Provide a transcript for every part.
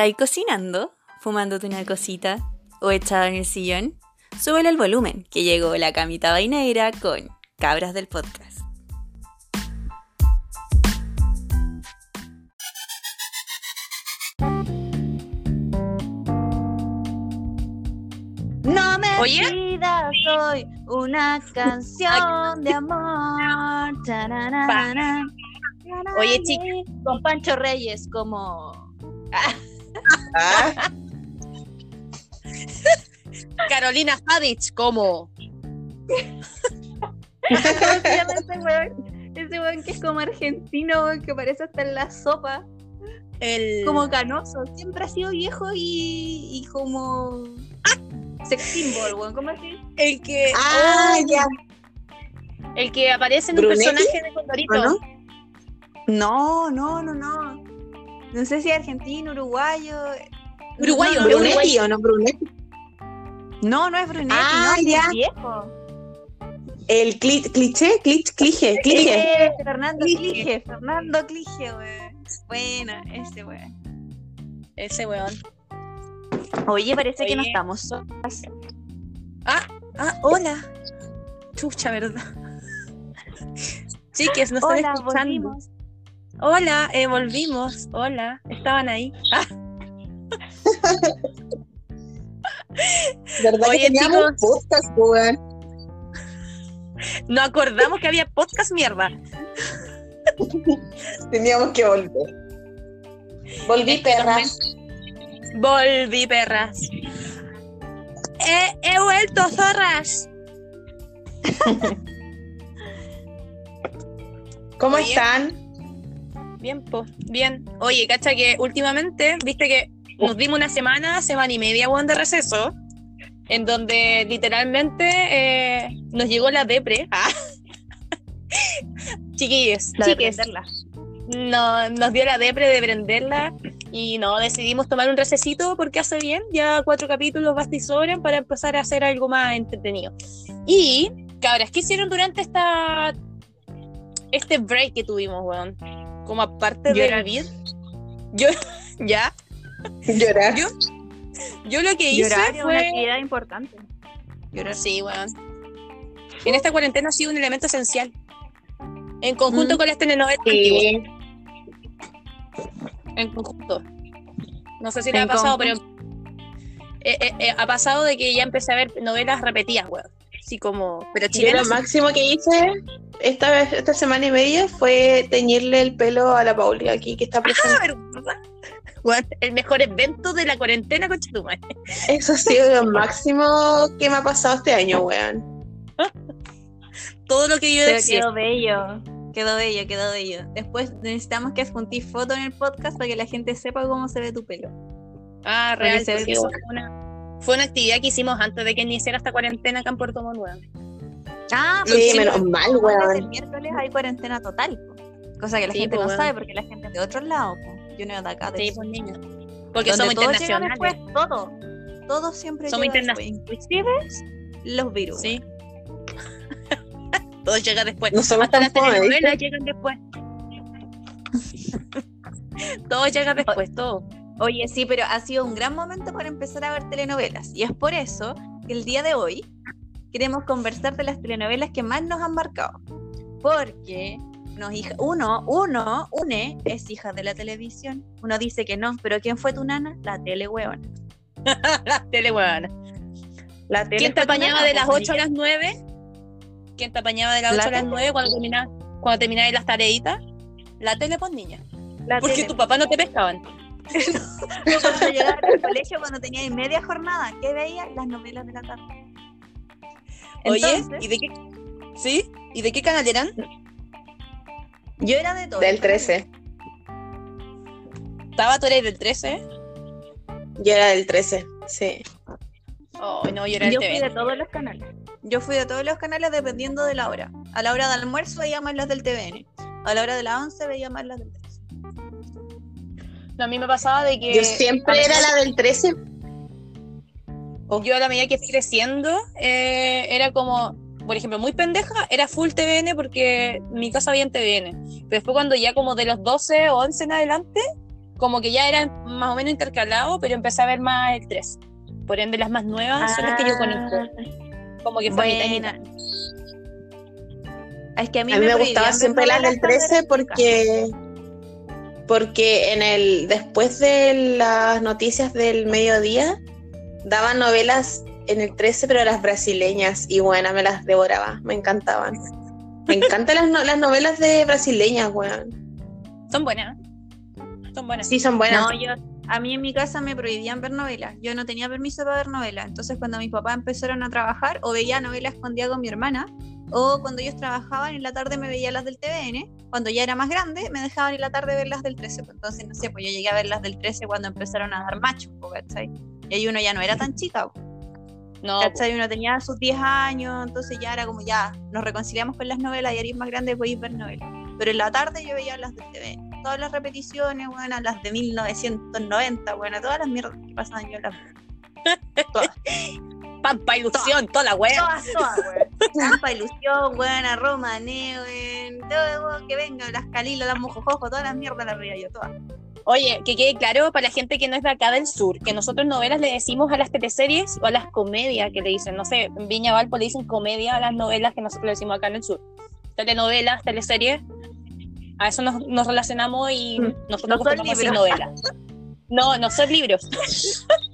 ¿Estáis cocinando? ¿Fumándote una cosita? ¿O echado en el sillón? Súbele el volumen, que llegó la camita vainera con Cabras del Podcast. No me Oye. pidas hoy una canción de amor. Oye, chica. Con Pancho Reyes como... Ah, Carolina Hadich, como. ¿Cómo se llama ese weón? Ese weón que es como argentino, weón, que parece hasta en la sopa. El. Como canoso. Siempre ha sido viejo y, y como... Sex symbol, weón. ¿Cómo así? El que. ah, oh, ya. El que aparece en un personaje de Condorito. ¿O no? No, no, no, no. No sé si argentino, uruguayo. Uruguayo, no, Brunetti. Brunetti o no Brunetti. No, no es Brunetti, Ah, no, ya. es viejo. El cli- cliché, clich, clige, clige. Eh, Fernando Clige. Clige, Fernando Clige, weón. Buena, ese weón. Ese weón. Oye, parece que no estamos solas. Ah, hola. Chucha, ¿verdad? Chiques, nos están Hola, escuchando. volvimos. Hola, eh, volvimos. Hola, estaban ahí. Ah, ¿Verdad Oye, que teníamos chicos. podcast, no acordamos que había podcast mierda. Teníamos que volver. Volví, Es que nos perras. Volví, perras. He, he vuelto, zorras. ¿Cómo Oye. están? Bien, pues, bien. Oye, cacha que últimamente, viste que nos dimos una semana, semana y media, weón, de receso, en donde literalmente eh, nos llegó la depre. Ah. Chiquillos, La de chiques, prenderla. no, nos dio la depre de prenderla y no, decidimos tomar un recesito porque hace bien, ya cuatro capítulos basta y sobran para empezar a hacer algo más entretenido. Y, cabras, ¿qué hicieron durante esta este break que tuvimos, weón? Como aparte de Llorar. vivir. Yo, ya, Llorar. yo, yo lo que hice Llorar es una fue... actividad importante. Llorar. Sí, weón. En esta cuarentena ha sido un elemento esencial. En conjunto Mm. con las telenovelas antiguas. Sí. en conjunto. No sé si le En ha pasado, pero eh, eh, eh, ha pasado de que ya empecé a ver novelas repetidas, weón. Así como, pero Yo lo máximo que hice esta vez, esta semana y media fue teñirle el pelo a la Pauli aquí que está presente. Ah, ¿verdad? Weón, el mejor evento de la cuarentena, concha tu madre. Eso ha sido lo máximo que me ha pasado este año, weón. Todo lo que yo Pero decía. quedó bello. Quedó bello, quedó bello. Después necesitamos que adjuntís foto en el podcast para que la gente sepa cómo se ve tu pelo. Ah, que real. se eso fue una, fue una actividad que hicimos antes de que iniciara esta cuarentena acá en Puerto Montt. Ah, Sí, porque menos el- mal, el weón. miércoles hay cuarentena total. po. Cosa que la Sí, gente po, no weón. sabe porque la gente es de otros lados. Yo no de acá. De Sí, pues niña. Porque somos internacionales. después, todo. Todo siempre Somos después, inclusive los virus. Sí. Todo llega después. No somos Hasta tan las telenovelas llegan después. todo llega después, todo. Oye, sí, pero ha sido un gran momento para empezar a ver telenovelas. Y es por eso que el día de hoy queremos conversar de las telenovelas que más nos han marcado. Porque nos hija, uno, uno, une, es hija de la televisión. Uno dice que no, pero ¿quién fue tu nana? La tele hueona. La tele, weón. La tele ¿Quién te apañaba de las pues, 8 a las 9? ¿Quién te apañaba de las La 8 a las tele. 9 cuando terminabas cuando las tareitas? La tele, pues niña. La Porque tele. tu papá no te pescaban. Cuando llegaba al colegio, cuando tenía media jornada, ¿qué veía? Las novelas de la tarde. Oye, ¿y de qué? ¿Sí? ¿Y de qué canal eran? yo era de todo. Del 13. Estaba tú eres del 13. Yo era del 13, sí. Oh, no, yo era Yo fui de todos los canales. Yo fui de todos los canales dependiendo de la hora. A la hora de almuerzo veía más las del TVN. A la hora de las 11 veía más las del 13. No, a mí me pasaba de que Yo siempre era la del 13. yo a la medida que fui creciendo eh, era como, por ejemplo, muy pendeja, era full TVN porque mi casa había en TVN. Pero después cuando ya como de los 12 o 11 en adelante, como que ya eran más o menos intercalados, pero empecé a ver más el 3. Por ende, las más nuevas son las que yo conozco. Como que fue mitad y Buena. mitad. Es que a mí, A mí me gustaban ver siempre las del cuando era 13 chica. porque porque en el después de las noticias del mediodía daban novelas en el 13 pero las brasileñas y bueno, me las devoraba, me encantaban. Me encantan las, no- las novelas de brasileñas, weón. Son buenas. Son buenas. Sí, son buenas. No, yo, a mí en mi casa me prohibían ver novelas. Yo no tenía permiso para ver novelas. Entonces, cuando mis papás empezaron a trabajar, o veía novelas con mi hermana, o cuando ellos trabajaban en la tarde me veía las del TVN. Cuando ya era más grande, me dejaban en la tarde ver las del 13. Pues entonces, no sé, pues yo llegué a ver las del 13 cuando empezaron a dar machos, po, ¿cachai? Y ahí uno ya no era tan chica, po, No, ¿cachai? Uno tenía sus 10 años, entonces ya era como ya, nos reconciliamos con las novelas y eres más grande, podéis ver novelas. Pero en la tarde yo veía las del TVN. Todas las repeticiones, bueno, las de 1990, bueno, todas las mierdas que pasaban yo las Todas, Pampa ilusión, toda la wea. todas, todas, weón. Trampa, ilusión, buena, Roma, Neuen, todo, weón, que venga, las Calilo, las Mojojojo, todas las mierdas las veía yo, todas. Oye, que quede claro para la gente que no es de acá del sur, que nosotros novelas le decimos a las teleseries o a las comedias que le dicen, no sé, en Viña Valpo le dicen comedia a las novelas que nosotros le decimos acá en el sur. Telenovelas, teleseries, a eso nos, nos relacionamos y Mm. nosotros No son a libros. novelas. No, no son libros.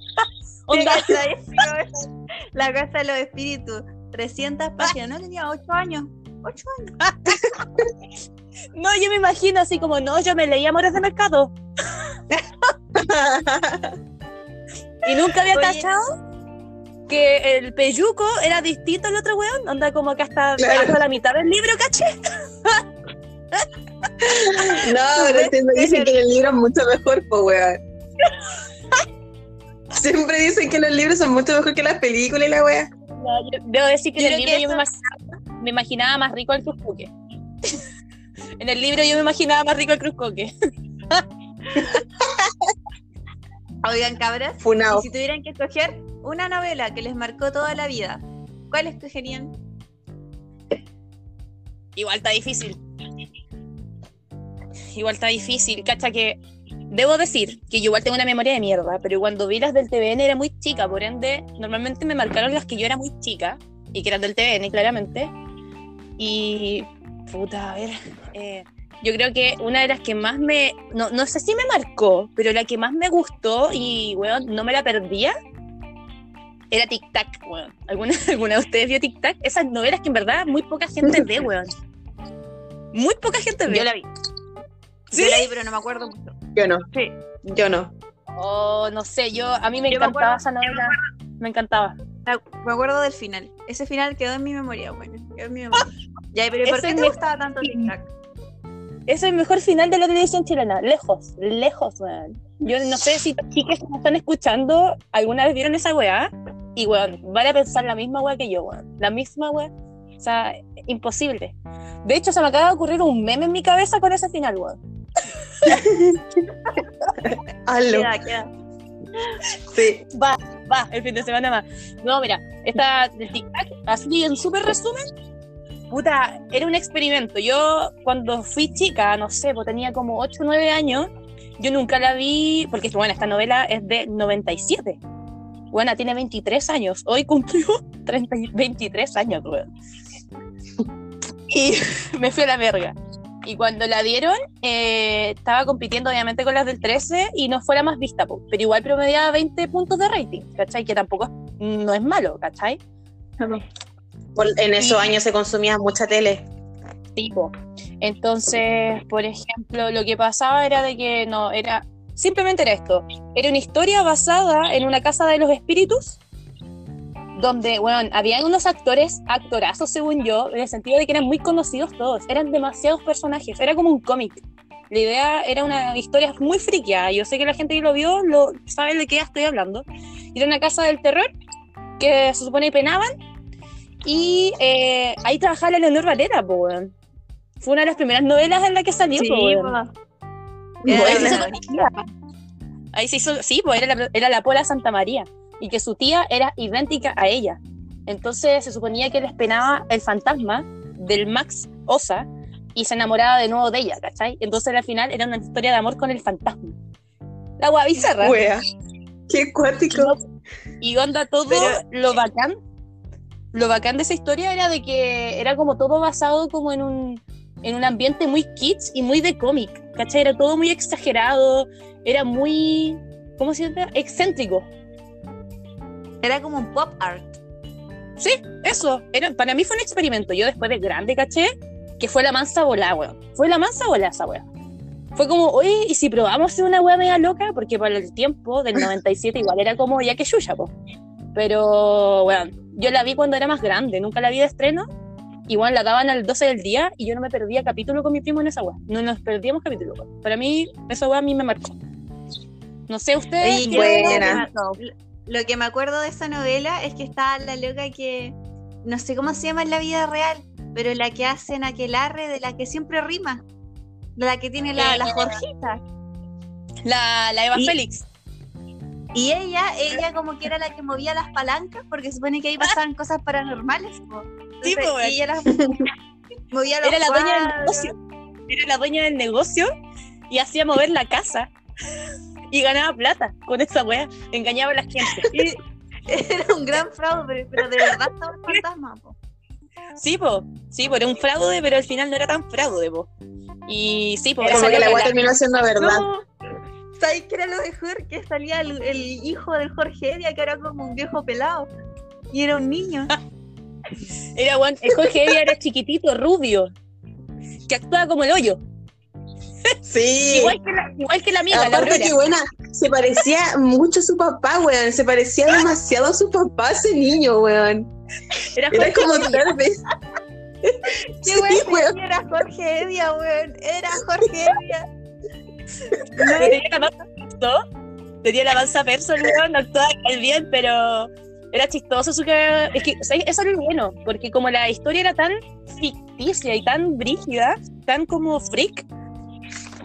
La casa de los espíritus, 300 páginas, no tenía 8 años. 8 años. no, yo me imagino así como, no, yo me leía Amores de Mercado y nunca había Oye. cachado que el peyuco era distinto al otro weón, onda como que hasta, Claro. hasta la mitad del libro, caché. No, pero dicen que el libro es mucho mejor, pues, weón. Siempre dicen que los libros son mucho mejor que las películas y la. No, yo debo decir que Yo en el libro que yo me imaginaba, me imaginaba más rico el cruzcoque. en el libro yo me imaginaba más rico el cruzcoque. Oigan, cabras, Funao. si tuvieran que escoger una novela que les marcó toda la vida, ¿cuál escogerían? Igual está difícil. Igual está difícil, cacha que debo decir que yo igual tengo una memoria de mierda, pero cuando vi las del TVN era muy chica, por ende, normalmente me marcaron las que yo era muy chica y que eran del TVN, claramente. Y, puta, a ver, eh, yo creo que una de las que más me, no, no sé si me marcó, pero la que más me gustó y, weón, no me la perdía, era Tic Tac, weón. ¿Alguna, ¿Alguna de ustedes vio Tic Tac? Esas novelas que en verdad muy poca gente ve, weón. Muy poca gente ve. Yo la vi. ¿Sí? Yo la vi, pero no me acuerdo mucho. Yo no. Sí. Yo no. Oh, no sé, yo a mí me Yo me encantaba acuerdo- esa novela. Me encantaba. La- Me acuerdo del final. Ese final quedó en mi memoria, bueno. Quedó en mi memoria. Ya, pero ¿y ¿por Ese qué te me- gustaba tanto Tic Tac? Es el mejor final de la televisión chilena. Lejos, lejos, weón. Yo no sé si los chicos que me están escuchando alguna vez vieron esa weá. Y weón, van a pensar la misma weá que yo, weón. La misma weá. O sea, imposible. De hecho, se me acaba de ocurrir un meme en mi cabeza con ese final, weón. Hazlo. Queda, queda. Sí. Va, va, el fin de semana más. No, mira, esta del Tic Tac, así en súper resumen, puta, era un experimento. Yo cuando fui chica, no sé, pues tenía como 8 o 9 años, yo nunca la vi, porque bueno, esta novela es de 97. Bueno, tiene 23 años. Hoy cumplió 30, y- 23 años, weón. Y me fui a la verga. Y cuando la dieron, eh, estaba compitiendo obviamente con las del 13 y no fue la más vista, po, pero igual promediaba 20 puntos de rating, ¿cachai? Que tampoco es- no es malo, ¿cachai? Por- en esos Y- años se consumía mucha tele. tipo. Entonces, por ejemplo, lo que pasaba era de que no, era, simplemente era esto, era una historia basada en una casa de los espíritus, donde, bueno, habían unos actores, actorazos según yo, en el sentido de que eran muy conocidos todos, eran demasiados personajes, era como un cómic. La idea era una historia muy friqueada, yo sé que la gente que lo vio lo sabe de qué estoy hablando. Era una casa del terror que se supone penaban y eh, ahí trabajaba la Leonor Valera, po, weón. Fue una de las primeras novelas en la que salió, Sí, Era ahí se hizo. Ahí se hizo, sí, pues era la, era la Pola Santa María. Y que su tía era idéntica a ella. Entonces se suponía que les penaba el fantasma del Max Osa y se enamoraba de nuevo de ella, ¿cachai? Entonces al final era una historia de amor con el fantasma. La agua bizarra. Wea. Qué cuático. Y onda todo Pero- lo bacán. Lo bacán de esa historia era de que era como todo basado como en un, en un ambiente muy kids y muy de cómic. ¿Cachai? Era todo muy exagerado, era muy, ¿cómo se llama? Excéntrico. Era como un pop art. Sí, eso. Era, para mí fue un experimento. Yo después de grande caché que fue la mansa bola, weón. Fue la mansa bola esa weón. Fue como, oye, ¿y si probamos hacer una weá media loca? Porque para el tiempo del 97 igual era como ya que Yuya, po. Pero, weón, yo la vi cuando era más grande, nunca la vi de estreno. Igual la daban al 12 del día y yo no me perdía capítulo con mi primo en esa weá. No nos perdíamos capítulo, weón. Para mí, esa weá a mí me marcó. No sé ustedes. Qué buena. Lo que me acuerdo de esa novela es que estaba la loca que no sé cómo se llama en la vida real, pero la que hacen aquelarre de la que siempre rima. La que tiene la, la Eh. Jorgita. La, la Eva Y- Félix. Y ella, ella como que era la que movía las palancas, porque supone que ahí pasaban cosas paranormales. Sí, Entonces, y ella las movía los Era la dueña del negocio. Era la dueña del negocio y hacía mover la casa. Y ganaba plata con esa wea. Engañaba a la gente. Y era un gran fraude, pero, de verdad estaba el fantasma. po. Sí, po. Sí, po, era un fraude, pero al final no era tan fraude, po. Y sí, po. Era Como que la la- terminó siendo verdad. No, ¿Sabéis qué era lo mejor? Que salía el, el hijo del Jorge Evia, que era como un viejo pelado. Y era un niño. Era el Jorge Evia era chiquitito, rubio. Que actuaba como el hoyo. Sí. Igual que la, igual que la amiga, la Aparte Aurora. que buena, se parecía mucho a su papá, weón. Se parecía demasiado a su papá ese niño, weón. Era Era como tal vez. ¿Qué Sí, weón? weón. Era Jorge Evia, weón. Era Jorge Evia. Tenía la panza perso, la weón, no actuaba bien, pero era chistoso su que es que o sea, eso era lo bueno, porque como la historia era tan ficticia y tan brígida, tan como freak,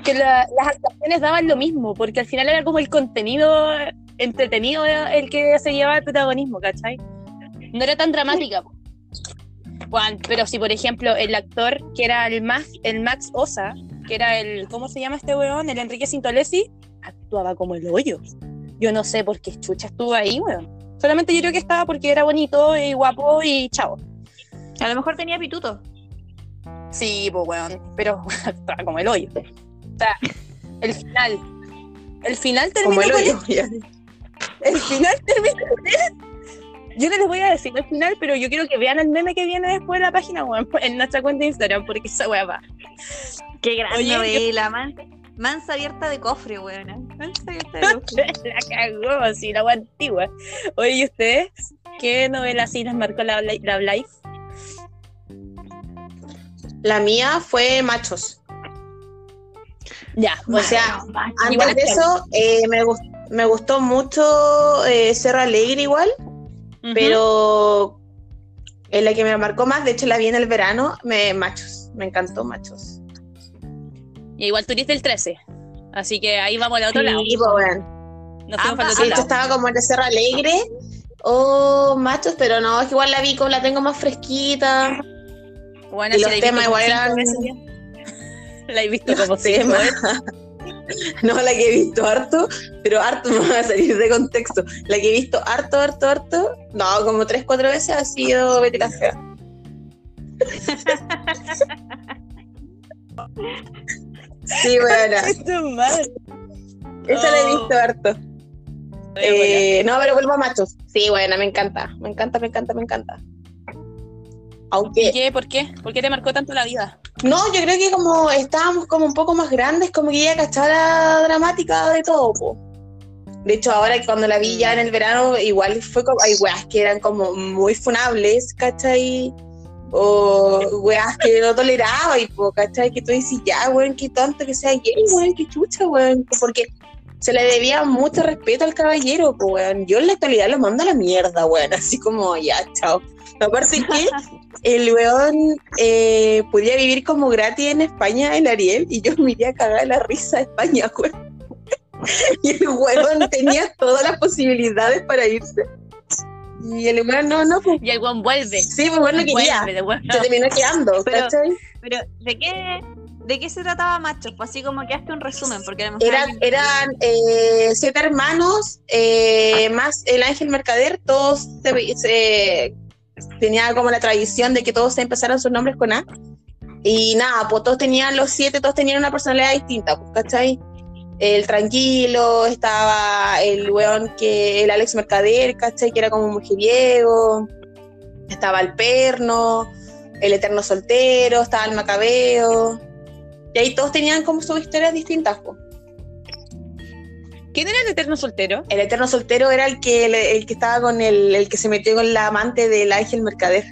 que la- las actuaciones daban lo mismo, porque al final era como el contenido entretenido el que se llevaba el protagonismo, ¿cachai? No era tan dramática. Juan, pero si por ejemplo el actor que era el Max, el Max Osa, que era el, ¿cómo se llama este weón? El Enrique Sintolesi, actuaba como el hoyo. Yo no sé por qué chucha estuvo ahí, weón. Solamente yo creo que estaba porque era bonito y guapo y chavo. A lo mejor tenía pituto. Sí, pues weón, pero actuaba como el hoyo. O sea, el final. El final terminó Como el con. El final termina con. Yo no les voy a decir el final, pero yo quiero que vean el meme que viene después en la página, weón, en nuestra cuenta de Instagram, porque esa weá va. Qué gran Oye, novela, man- mansa abierta de cofre, weón. Mansa abierta de cofre. la cagó, así, la weá antigua. Oye, ¿y ustedes? ¿Qué novela así les marcó la, la, la Life? La mía fue Machos. Ya, O sea, antes de eso, eh, me, gus- me gustó mucho eh, Cerro Alegre igual, pero en la que me marcó más, de hecho la vi en el verano, me Machos. Me encantó Machos. Y igual tú del 13. Así que ahí vamos al otro lado. Sí, pues, bueno. Nos el Sí, lado. estaba como en el Cerro Alegre o Machos, pero no, es que igual la vi como la tengo más fresquita. Bueno, y si los temas igual eran-. La he visto como veces. No la que he visto harto, pero harto me va a salir de contexto. La que he visto harto, harto, harto, no, como tres, cuatro veces ha sido Betty la Fea. Sí, bueno, esa la he Oh. visto harto. Eh, no, pero vuelvo a machos. Sí, bueno, me encanta, me encanta, me encanta, me encanta. ¿Y Aunque, qué? ¿Por qué? ¿Por qué te marcó tanto la vida? no, yo creo que como estábamos como un poco más grandes, como que ya cachaba la dramática de todo, po. De hecho, ahora cuando la vi ya en el verano, igual fue como, hay weas que eran como muy funables, ¿cachai? O weas que no toleraba, y po, ¿cachai? Que tú dices, ya, weón, qué tonto que sea gay, weón, qué chucha, weón. Porque se le debía mucho respeto al caballero, po, weón. Yo en la actualidad lo mando a la mierda, weón, así como, ya, chao. Aparte que el weón eh, podía vivir como gratis en España, el Ariel, y yo me iría a cagar la risa de España, weón. Y el weón tenía todas las posibilidades para irse. Y el weón no, no, pues, Y el weón vuelve. sí, pues bueno, quería. Se terminó quedando, Pero- ¿cachai? Pero, ¿de qué, ¿De qué se trataba Machos? Pues así como que hazte un resumen, porque a Era- eran eh, siete hermanos, eh, más el ángel mercader, todos se, se- tenía como la tradición de que todos se empezaran sus nombres con A. Y nada, pues todos tenían los siete, todos tenían una personalidad distinta, pues, ¿cachai? El tranquilo, estaba el weón que, el Alex Mercader, ¿cachai? Que era como mujeriego, estaba el perno, el eterno soltero, estaba el macabeo. Y ahí todos tenían como sus historias distintas, pues. ¿Quién era el eterno soltero? El eterno soltero era el que, el, el que estaba con el, el que se metió con la amante del ángel mercader.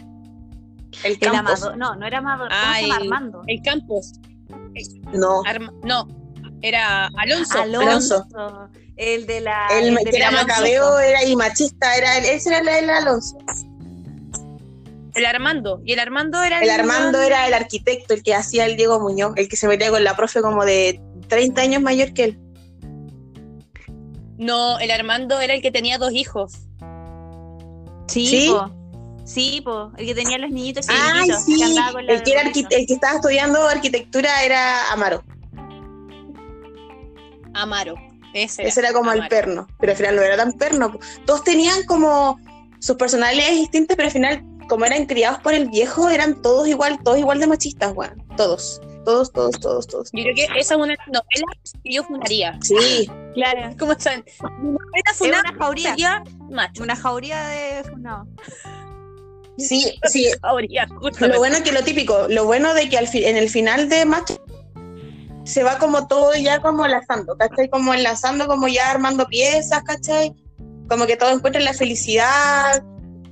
El El Campos. Amador, no, no era Amador, ¿cómo Ah, se llama? el- Armando. El Campos. No, Arma- no, era Alonso. Alonso. El de la. el, el de que era la- macabeo era y machista, era el- ese era el, el Alonso. El Armando. Y el Armando era El Armando era el arquitecto, el que hacía el Diego Muñoz, el que se metía con la profe como de 30 años mayor que él. No, el Armando era el que tenía dos hijos. Sí, ¿Sí? po. Sí, po. El que tenía los niñitos Ay, sí, que andaba con el que, era el que estaba estudiando arquitectura era Amaro. Amaro. Ese, Ese era como el perno, pero al final no era tan perno. Todos tenían como sus personalidades distintas, pero al final, como eran criados por el viejo, eran todos igual, todos igual de machistas, weón. Todos, todos, todos, todos, todos. Yo creo que esa es una novela que yo fundaría. Sí, Claro. ¿Cómo están? Novela Es una jauría. sería macho. Una jauría de. No. sí, sí. Jauría. Lo bueno que lo típico, lo bueno de que al fi- en el final de Macho se va como todo ya como enlazando, ¿cachai? Como enlazando, como ya armando piezas, ¿cachai? Como que todos encuentran la felicidad,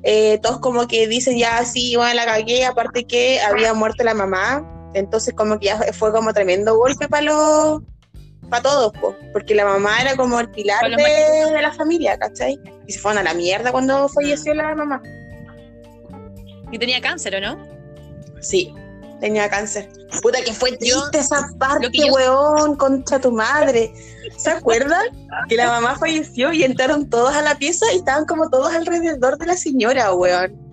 eh, todos como que dicen ya sí, bueno, la cagué, aparte que había muerto la mamá, entonces como que ya fue como tremendo golpe para los para todos, po, porque la mamá era como el pilar de, de la familia, ¿cachai? Y se fueron a la mierda cuando falleció la mamá. Y tenía cáncer, ¿o no? Sí, tenía cáncer. Puta que fue triste Yo- esa parte, yo- weón, contra tu madre. ¿Se acuerdan? Que la mamá falleció y entraron todos a la pieza y estaban como todos alrededor de la señora, weón.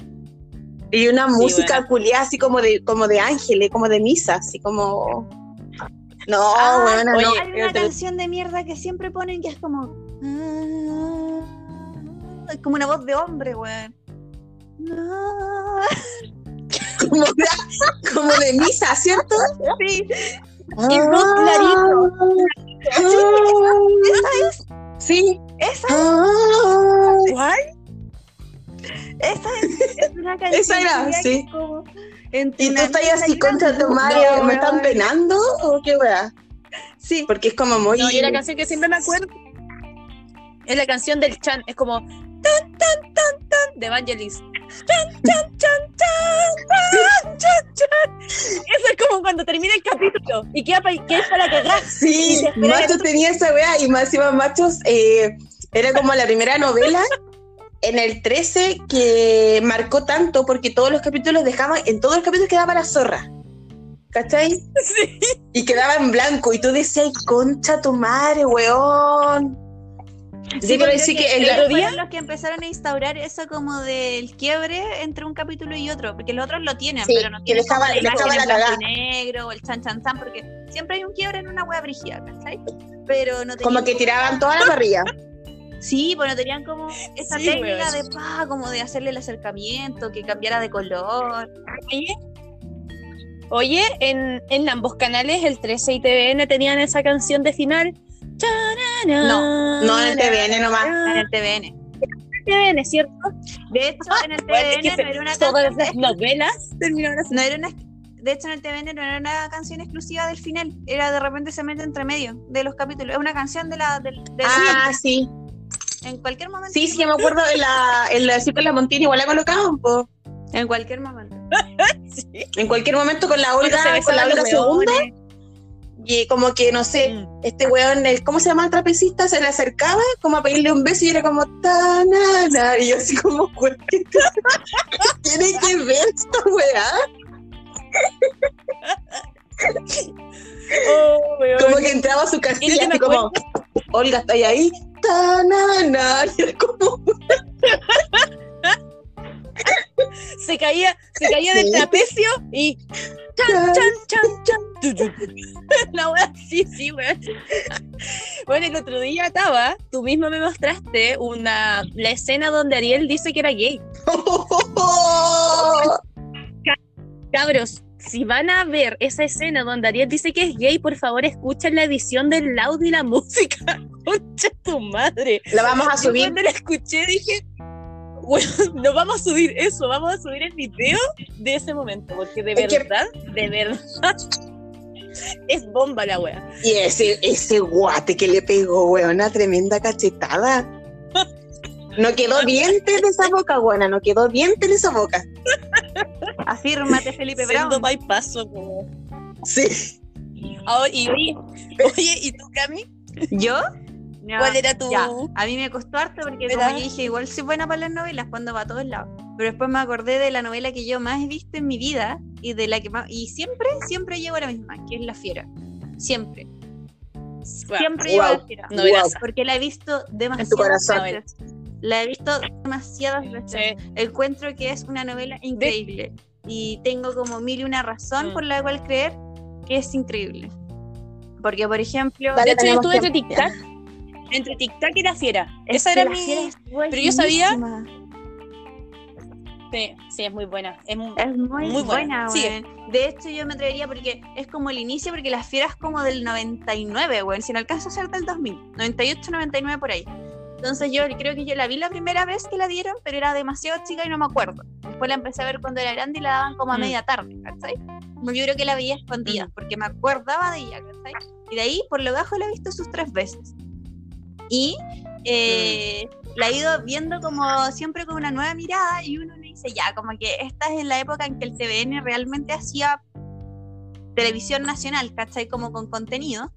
Y una música weón. culiada así como de, como de ángeles, como de misa, así como. No, Ah, weón, no. Hay una te- canción de mierda que siempre ponen que es como. "Ah", Es como una voz de hombre, weón. "Ah". Como de, como de misa, ¿cierto? Sí, Y voz clarito. Sí. esa, Ah. ¿Cuál? Esa es, es una canción. Esa era, que es sí. como ¿Y tú estás así contra tu madre? ¿Me están penando o qué weá? Sí, Porque es como muy. No, y la canción que siempre me acuerdo es la canción del Chan. Es como tan, tan, tan, tan de Evangelis. Chan, chan, chan, chan, chan, chan, chan. Eso es como cuando termina el capítulo y queda para, queda para cagar. Sí, Machos tenía esa weá y más encima Machos eh, era como la primera novela en el 13 que marcó tanto porque todos los capítulos dejaban, en todos los capítulos quedaba la zorra. ¿Cachai? Sí. Y quedaba en blanco y tú decías, concha tu madre, weón. Sí, Sí, pero porque decir que el otro día- los que empezaron a instaurar eso como del quiebre entre un capítulo y otro, porque los otros lo tienen, Sí, pero no que tienen dejaba- la dejaba la y negro o el chan chan chan, porque siempre hay un quiebre en una wea brígida, ¿cachai? Pero no como que tiraban toda la parrilla. Sí, pues no tenían como esa Sí, técnica weón. de pa, como de hacerle el acercamiento, que cambiara de color. Oye, oye, en, en ambos canales, el 13 y TVN, tenían esa canción de final. No, no en el TVN nomás. En el TVN. TVN, ¿cierto? De hecho, en el Bueno, es TVN que no era una todas canción, las novelas terminaron así. no era una de hecho en el TVN no era una canción exclusiva del final, era de repente se mete entre medio de los capítulos, es una canción de la del, del Ah, sí. En cualquier momento. Sí, sí, me acuerdo en la, en la de la Montina igual la colocaban, po. En cualquier momento. Sí. En cualquier momento con la se Olga, con la Olga segunda, y como que no sé, Mm. este weón, el, ¿cómo se llama el trapecista? Se le acercaba como a pedirle un beso y era como ta na, na", y yo así como, ¿qué tiene que ver esta weá? Oh. Como que entraba a su Y casilla así como, Olga, ¿está ahí? Ta na, na", y era como, se caía, se caía del Sí. trapecio y chan, chan, chan, chan. La wea, sí, sí, weón. Bueno, el otro día estaba, tú mismo me mostraste una, la escena donde Ariel dice que era gay. Cabros, si van a ver esa escena donde Ariel dice que es gay, por favor escuchen la edición del audio y la música. Concha tu madre. La vamos a Yo subir. cuando la escuché dije, bueno, no vamos a subir eso, vamos a subir el video de ese momento, porque de Es que- verdad, de verdad, es bomba la wea. Y ese, ese guate que le pegó, weón, una tremenda cachetada. No quedó diente de esa boca, buena, no quedó diente de esa boca. Afírmate, Felipe Siendo Brown. bypasso, como. Sí. Ahora, y oye, oye, ¿y tú, Cami? ¿Yo? No, ¿Cuál era tu...? ya. A mí me costó harto porque ¿Verdad? como que dije, igual soy buena para las novelas cuando va a todos lados. Pero después me acordé de la novela que yo más he visto en mi vida y de la que más, y siempre, siempre llego a la misma, que es La Fiera. Siempre. Siempre llego a Wow. La Fiera. Novelaza. Porque la he visto demasiadas corazón. veces. La he visto demasiadas veces. Sí. Encuentro que es una novela increíble. Y tengo como mil y una razón Mm. por la cual creer que es increíble. Porque, por ejemplo, De hecho, yo estuve entre tiempo. tic-tac, entre tic-tac y la fiera. es Esa que era La mi... Fiera es Pero yo sabía-. Sí, sí, es muy buena. Es muy... Es muy, Muy buena. buena, weón. De hecho, yo me atrevería porque es como el inicio, porque las fieras como del 99, weón. Si no alcanzo a ser del 2000, 98, 99 por ahí. Entonces yo creo que yo la vi la primera vez que la dieron, pero era demasiado chica y no me acuerdo. Después la empecé a ver cuando era grande y la daban como a Mm. media tarde, ¿cachai? Yo creo que la veía escondida, Mm. porque me acordaba de ella, ¿cachai? Y de ahí, por lo bajo, la he visto sus tres veces. Y eh, la he ido viendo como siempre con una nueva mirada y uno dice, ya, como que esta es la época en que el TVN realmente hacía televisión nacional, ¿cachai? Como con contenido.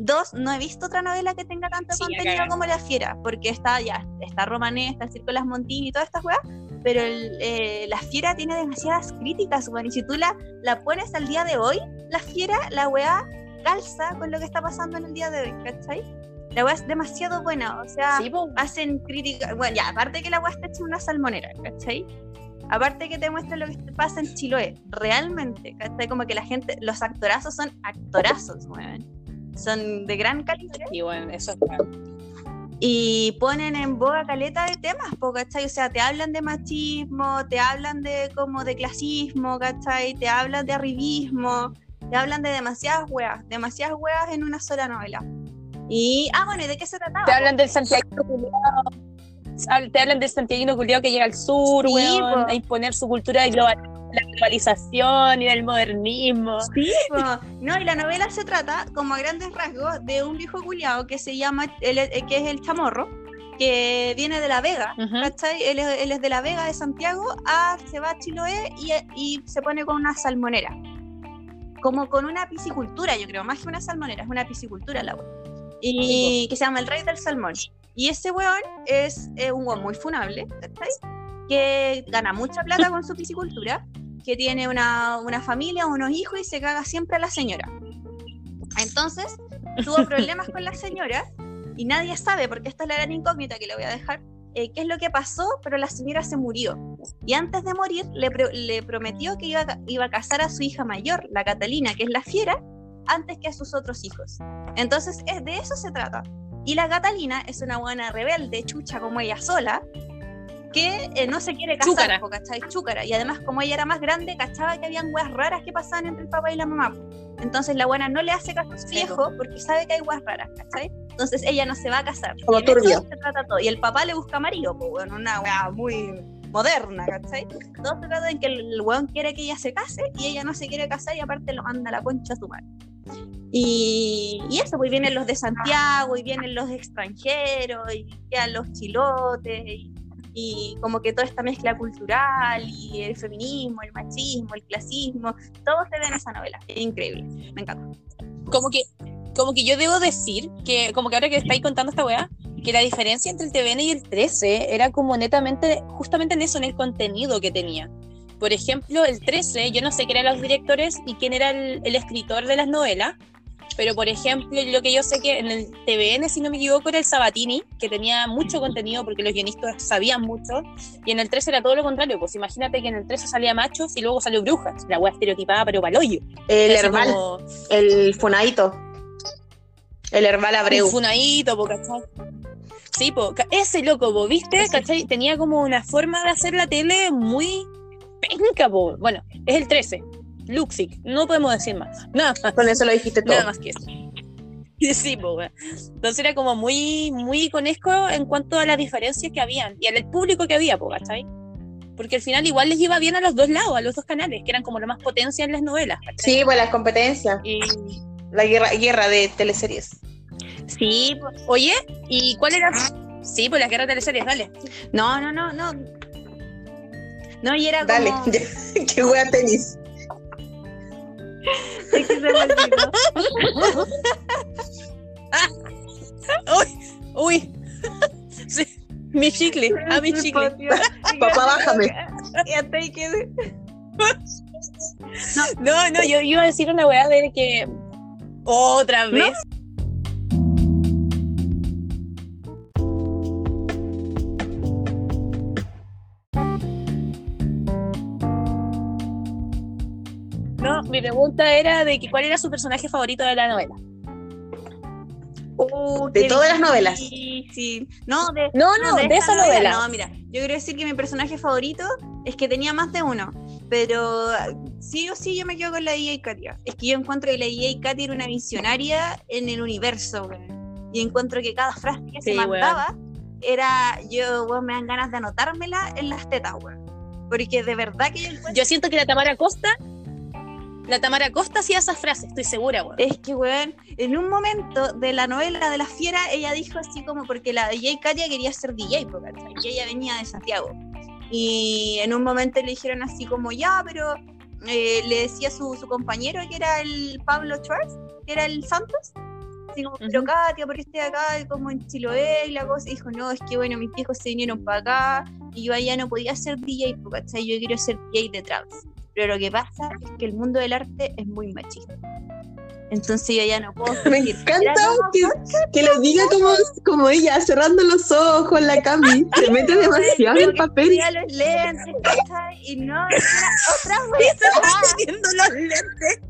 Dos, no he visto otra novela que tenga tanto Sí, contenido como La Fiera, porque está ya, está Romané, está el Circo de las Montini y todas estas weas, pero el, eh, La Fiera tiene demasiadas críticas, weón, y si tú la, la pones al día de hoy, La Fiera, la wea calza con lo que está pasando en el día de hoy, ¿cachai? La wea es demasiado buena, o sea, Sí, hacen críticas, bueno, ya, aparte que la wea está hecha una salmonera, ¿cachai? Aparte que te muestra lo que pasa en Chiloé, realmente, ¿cachai? Como que la gente, los actorazos son actorazos, weón. Son de gran calibre Y bueno, eso es y ponen en boga caleta de temas, ¿cachai? O sea, te hablan de machismo, te hablan de como de clasismo, ¿cachai? Te hablan de arribismo, te hablan de demasiadas weas, demasiadas weas en una sola novela. Y, ah, bueno, ¿y de qué se trataba? Te hablan del Santiago Te hablan del Santiaguino culiao que llega al sur, Sí, weón, a imponer su cultura de global- la globalización y del modernismo. Sí, no, y la novela se trata, como a grandes rasgos, de un viejo culiao que se llama, él es- que es el chamorro, que viene de La Vega, Ujú. ¿cachai? Él es, él es de La Vega, de Santiago, a, se va a Chiloé y, y se pone con una salmonera. Como con una piscicultura, yo creo, más que una salmonera, es una piscicultura la wea. Y que se llama El Rey del Salmón. Y ese weón es eh, un weón muy funable, ¿cachai? Que gana mucha plata con su piscicultura, que tiene una, una familia, unos hijos y se caga siempre a la señora. Entonces, tuvo problemas con la señora y nadie sabe, porque esta es la gran incógnita que le voy a dejar, eh, qué es lo que pasó, pero la señora se murió. Y antes de morir, le, le prometió que iba a, iba a casar a su hija mayor, la Catalina, que es la fiera, antes que a sus otros hijos. Entonces, es, de eso se trata. Y la Catalina es una buena rebelde, chucha como ella sola, que eh, no se quiere casar, Chúcara. po, ¿cachai? Chúcara. Y además, como ella era más grande, cachaba que habían weas raras que pasaban entre el papá y la mamá. Entonces la buena no le hace caso a su viejo porque sabe que hay weas raras, ¿cachai? Entonces ella no se va a casar. Como turbio. se trata todo. Y el papá le busca marido, pues bueno, una wea muy moderna, ¿cachai? Todo se trata en que el, el weón quiere que ella se case y ella no se quiere casar y aparte lo manda a la concha a su madre. Y, y eso, pues vienen los de Santiago y vienen los extranjeros y quedan los chilotes y, y como que toda esta mezcla cultural y el feminismo, el machismo, el clasismo, todo se ve en esa novela. Es increíble, me encanta. Como que, como que yo debo decir que, como que ahora que estáis contando esta weá, que la diferencia entre el TVN y el 13 era como netamente, justamente en eso, en el contenido que tenía. Por ejemplo, el 13, yo no sé quién eran los directores y quién era el, el escritor de las novelas, pero por ejemplo, lo que yo sé que en el TVN, si no me equivoco, era el Sabatini, que tenía mucho contenido porque los guionistas sabían mucho, y en el 13 era todo lo contrario, pues imagínate que en el 13 salía machos y luego salió brujas, la wea estereotipada pero paloyo. El Así herbal, como el funadito. El herbal Abreu. Un funadito, po, ¿cachai? Sí, po, ese loco, po, ¿viste? ¿Cachai? Tenía como una forma de hacer la tele muy penca, po. Bueno, es el 13, Luxic, no podemos decir más, nada más. Con eso lo dijiste todo. Nada más que eso. Sí, pues. Entonces era como muy, muy iconesco en cuanto a las diferencias que habían y al público que había, pues, ¿cachai? Porque al final igual les iba bien a los dos lados, a los dos canales, que eran como la más potencia en las novelas, ¿cachai? Sí, pues las competencias. Y, La guerra, guerra de teleseries. sí, pues, oye, ¿y cuál era? Sí, pues las guerras de teleseries, dale. No, no, no, no. No, y era Dale, como... que juega tenis. Es que se me olvidó. Uy, uy. Sí, mi chicle, a mi chicle. Papá, bájame. Y hasta ahí quedé. No, no, yo iba a decir una weá de que otra vez. Mi pregunta era de que cuál era su personaje favorito de la novela. Uh, De todas las novelas. difícil. No, de, No, no, de esa novela. No, mira, yo quiero decir que mi personaje favorito es que tenía más de uno, pero sí o sí yo me quedo con la IA y Katia. Es que yo encuentro que la IA y Katia era una visionaria en el universo, weón. Y encuentro que cada frase que Sí, se mandaba era, yo, weón, me dan ganas de anotármela en las tetas, weón. Porque de verdad que yo encuentro... Yo siento que la Tamara Costa, la Tamara Costa hacía esas frases, estoy segura, weón. Es que, weón, en un momento de la novela de la fiera, ella dijo así como porque la DJ Katia quería ser DJ, po, ¿cachai? y ella venía de Santiago. Y en un momento le dijeron así como, ya, pero eh, le decía su, su compañero que era el Pablo Schwartz, que era el Santos. Así como, pero. Katia, ¿por qué estoy acá? Como en Chiloé y la cosa. Y dijo, no, es que bueno, mis viejos se vinieron para acá y yo allá no podía ser DJ, ¿cachai? Yo quiero ser DJ de trance. Pero lo que pasa es que el mundo del arte es muy machista. Entonces yo ya no puedo Me encanta que, que lo diga como, como ella, cerrando los ojos, la Cami. Se mete demasiado en el papel. ya los lentes. Y no, otra wea. Haciendo los lentes.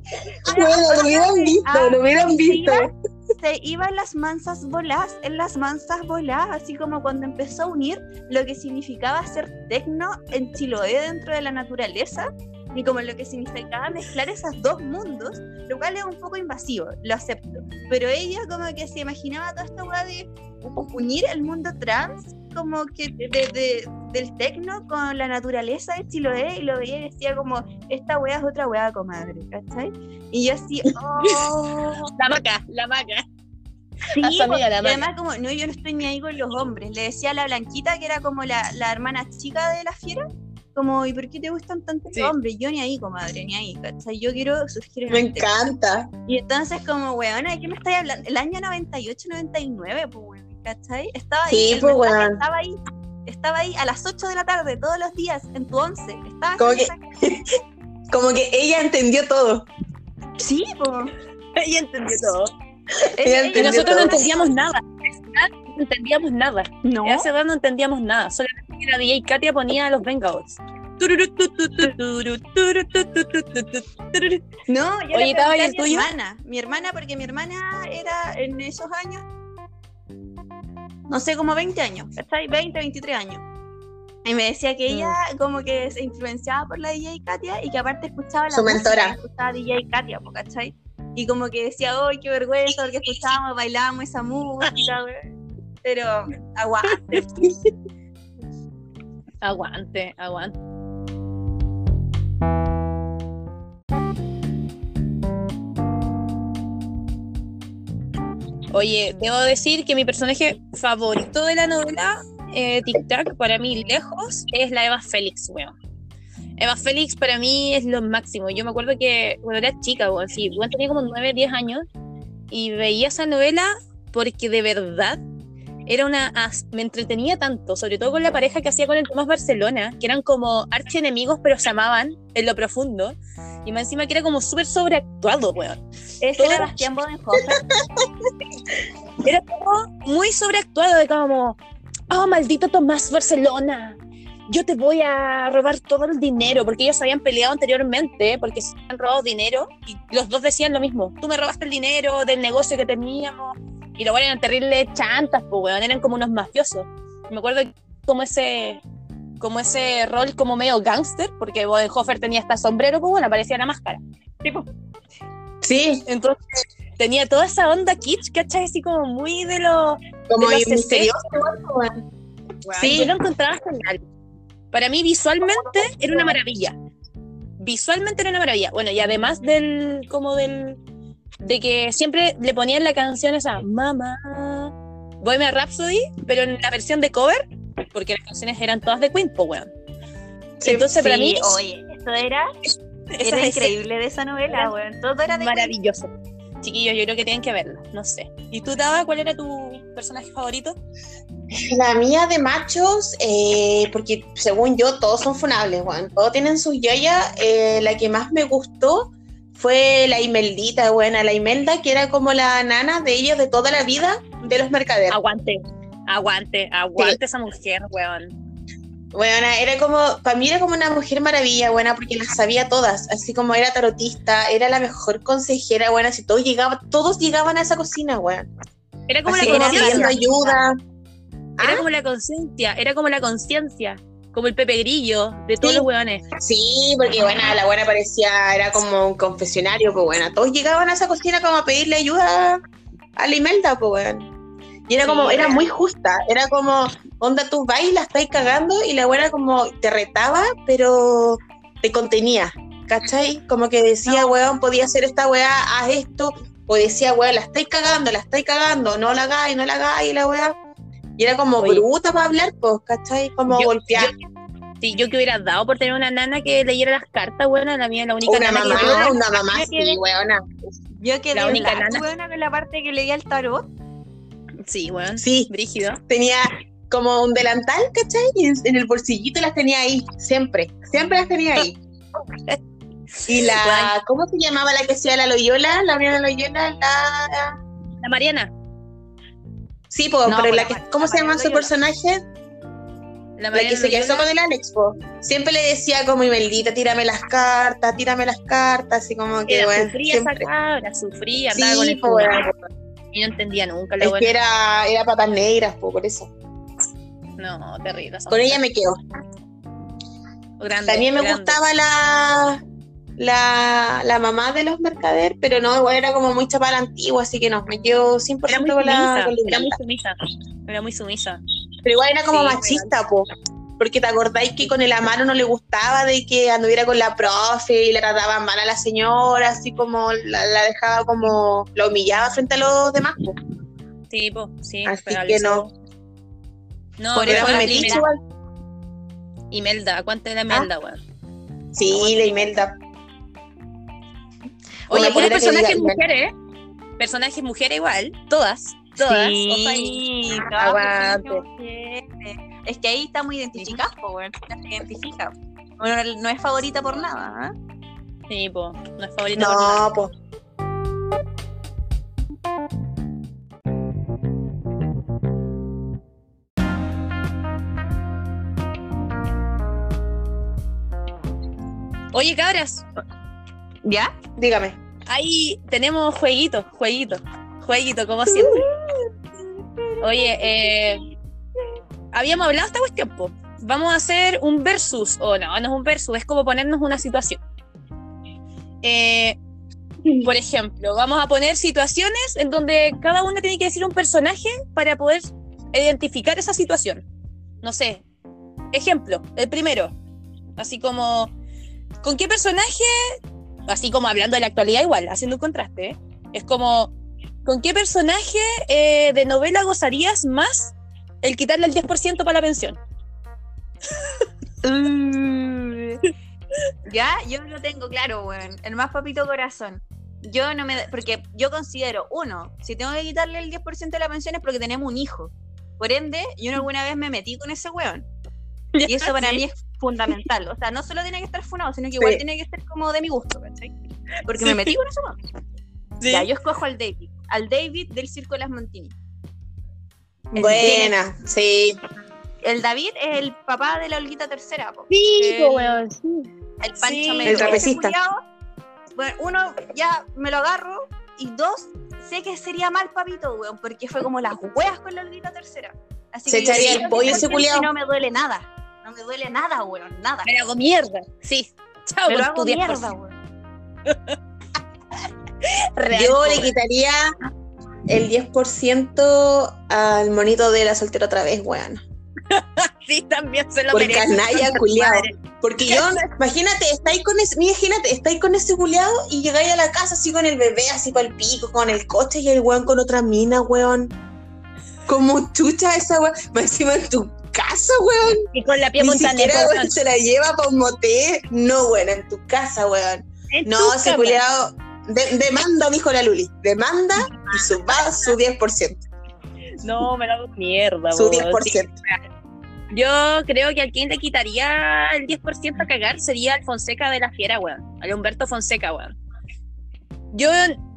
Bueno, lo hubieran visto, lo hubieran visto. Se iba en las mansas volás, en las mansas volás, así como cuando empezó a unir lo que significaba ser tecno en Chiloé dentro de la naturaleza y como lo que significaba mezclar esos dos mundos, lo cual es un poco invasivo, lo acepto. Pero ella como que se imaginaba toda esta weá de unir el mundo trans como que de, de- del tecno con la naturaleza de Chiloé y lo veía y decía como esta weá es otra weá comadre, ¿cachai? Y yo así, oh, La maca, la maca. Sí, A su amiga, la y además como, no, yo no estoy ni ahí con los hombres. Le decía a la Blanquita, que era como la, la hermana chica de la fiera, como, ¿y por qué te gustan tanto Sí. hombres? Yo ni ahí, comadre, ni ahí, ¿cachai? Yo quiero surgir en Me encanta. Y entonces como, weona, ¿de qué me estáis hablando? El año 98, 99, pues, weón, ¿cachai? Estaba ahí, Sí, pues, weón. estaba ahí. Estaba ahí a las 8 de la tarde, todos los días, en tu 11. Estaba Como que-. Como que ella entendió todo. Sí, pues. Ella entendió todo. Ella Y entendió nosotros no entendíamos nada. No entendíamos nada. No. Esa edad no entendíamos nada. Solamente que la DJ Katia ponía los Vengadores. No, yo Oye, le ¿estaba mi tuyo? hermana, mi hermana, porque mi hermana era en esos años, no sé, como 20 años, ¿cachai? 20, 23 años. Y me decía que ella como que se influenciaba por la DJ Katia y que aparte escuchaba la Su mentora. que escuchaba DJ Katia, ¿cachai? Y como que decía, ¡ay, qué vergüenza! Porque escuchábamos, bailábamos esa música, güey. Pero aguante. Aguante, aguante. Oye, debo decir que mi personaje favorito de la novela, eh, Tic Tac, para mí lejos, es la Eva Félix, weón. Eva Félix para mí es lo máximo. Yo me acuerdo que cuando era chica, weón, sí, weón, tenía como 9, 10 años y veía esa novela porque de verdad era una as- me entretenía tanto, sobre todo con la pareja que hacía con el Tomás Barcelona, que eran como archienemigos pero se amaban en lo profundo. Y más encima que era como súper sobreactuado, weón. Ese era Bastián Bodenhofer. Era como muy sobreactuado de como, oh, maldito Tomás Barcelona, yo te voy a robar todo el dinero, porque ellos habían peleado anteriormente, porque se habían robado dinero, y los dos decían lo mismo, tú me robaste el dinero del negocio que teníamos, y lo eran terribles chantas, pues, weón, eran como unos mafiosos. Me acuerdo como ese como ese rol como medio gángster, porque Bodenhofer tenía hasta sombrero, pues bueno, aparecía la máscara. Tipo, Sí, entonces tenía toda esa onda kitsch, ¿cachai? Así como muy de lo... como De los misterioso. weón. Sí. Yo lo encontraba genial. Para mí visualmente era una maravilla. Visualmente era una maravilla. Bueno, y además del, como del, de que siempre le ponían la canción esa, Mamá, Bohemian Rhapsody, pero en la versión de cover, porque las canciones eran todas de Queen, pues weón. Sí, Entonces para mí oye, eso era, esa era increíble de esa novela, weón. Todo era de maravilloso. Chiquillos, yo creo que tienen que verla, no sé. ¿Y tú, Taba, cuál era tu personaje favorito? La mía de machos, eh, porque según yo todos son funables, weón. Todos tienen sus yoyas. Eh, la que más me gustó fue la Imeldita, buena. La Imelda, que era como la nana de ellos de toda la vida de los mercaderes. Aguante, aguante, aguante esa mujer, weón. Bueno, era como, para mí era como una mujer maravilla, buena, porque las sabía todas, así como era tarotista, era la mejor consejera, buena, si todos llegaban, todos llegaban a esa cocina, weón. Era como Así la conciencia. ayuda. Era ¿Ah? como la conciencia, era como la conciencia, como el Pepe Grillo de todos Sí. los weones. Sí, porque bueno, la buena parecía, era como un confesionario, pues bueno, todos llegaban a esa cocina como a pedirle ayuda a la Imelda, pues bueno. Y era como, era era. muy justa, era como, onda, tú la estáis cagando y la buena como te retaba, pero te contenía, ¿cachai? Como que decía, weón, podía hacer esta weá, haz esto, o decía, weón, la estáis cagando, la estáis cagando, no la hagáis, no la hagáis, la weá. Y era como Oye. bruta para hablar, pues, ¿cachai? Como Yo- golpear. Sí, yo que hubiera dado por tener una nana que leyera las cartas, bueno, la mía, la única Una nana que mamá, una mamá, Yo sí, quedé- weona. Yo quedé La única blanco, nana. weona, con la parte que leía el tarot. Sí, weón. Sí, Brígido. tenía como un delantal, ¿cachai? Y en, en el bolsillito las tenía ahí, siempre, siempre las tenía ahí. Y la, ¿cómo se llamaba la que hacía la Loyola? La Mariana Loyola, la... La Mariana. Sí, po, No, pero la la que, Mar- ¿cómo la se llama su personaje? La que se casó con el Alex, po. Siempre le decía como, Imeldita, tírame las cartas, tírame las cartas, así como que, Era bueno, sufría esa siempre. cabra, sufría, andaba con Sí, el po. Y no entendía nunca la Es buena. que era, era patas negras, po, por eso. No, terrible. esa Con ella me quedo. Grande, También me grande. gustaba la, la, la mamá de los mercader, pero no, igual era como muy chapada la antigua, así que no, me quedo 100% Era muy con la, con la era muy sumisa. Era muy sumisa. Pero igual era como Sí, machista, po. Porque te acordáis que con el Amaro no le gustaba de que anduviera con la profe y le trataba mal a la señora, así como la, la dejaba como, la humillaba frente a los demás, po. Sí, po, sí. Así que no. No, Por pero Era eso la igual. Imelda, ¿cuánto era Imelda, weón? Sí, la Imelda. Oye, puras polera que mujeres, ¿eh? Personajes mujeres igual, todas, todas. Sí, todas Aguante. Es que ahí está muy identificada, po, weón. Se identifica. Bueno, no es favorita por nada, ¿ah? Sí, po, no es favorita por nada. No, po. Oye, cabras, ¿Ya? Dígame. ahí tenemos jueguito, jueguito, jueguito, como siempre. Oye, eh, habíamos hablado esta cuestión, po. Vamos a hacer un versus, o no, no es un versus, es como ponernos una situación. Eh, por ejemplo, vamos a poner situaciones en donde cada una tiene que decir un personaje para poder identificar esa situación. No sé. Ejemplo, el primero. Así como, ¿con qué personaje así como hablando de la actualidad igual, haciendo un contraste, ¿eh? es como, ¿con qué personaje eh, de novela gozarías más el quitarle el 10% para la pensión? Uh. ya, yo lo tengo claro, weón. El más papito corazón. Yo no me. Porque yo considero, uno, si tengo que quitarle el 10% de la pensión es porque tenemos un hijo. Por ende, yo alguna vez me metí con ese weón. Y eso para Sí. mí es fundamental. O sea, no solo tiene que estar funado, sino que igual Sí. tiene que ser como de mi gusto, ¿cachai? Porque me metí con eso. Sí. Ya, yo escojo al David. Al David del Circo de las Montini. El Buena, sí. El David es el papá de la Olguita Tercera, po. Sí, El- po, weón, sí. El Pancho. Melo. El trapecista. bueno, uno ya me lo agarro y dos, sé que sería mal papito, weón, porque fue como las weas con la Olguita Tercera. Así Se que echaría el pollo ese culiao. No me duele nada. No me duele nada, weón, nada. Me hago mierda. Sí. Chao Me lo con hago tu 10%. mierda, weón. Real, Yo le quitaría el 10% al monito de la soltera otra vez, weón. Sí, también se lo Por merece. canalla, culiao. Madre. Porque yo, imagínate, estáis con ese, imagínate, estáis con ese culiao y llegáis a la casa así con el bebé, así para el pico, con el coche y el weón con otra mina, weón. Como chucha esa weón. Más encima en tu casa, weón. Y con la pie Ni montanera. siquiera, weón, se la lleva para un motel. No, weón, en tu casa, weón. No, ese culiao. de- demanda, dijo la Luli. Demanda y su, va su 10%. No, me lo hago mierda, Su weón. 10%. Sí. Yo creo que a quien le quitaría el 10% a cagar sería al Fonseca de la Fiera, weón. Al Humberto Fonseca, weón. Yo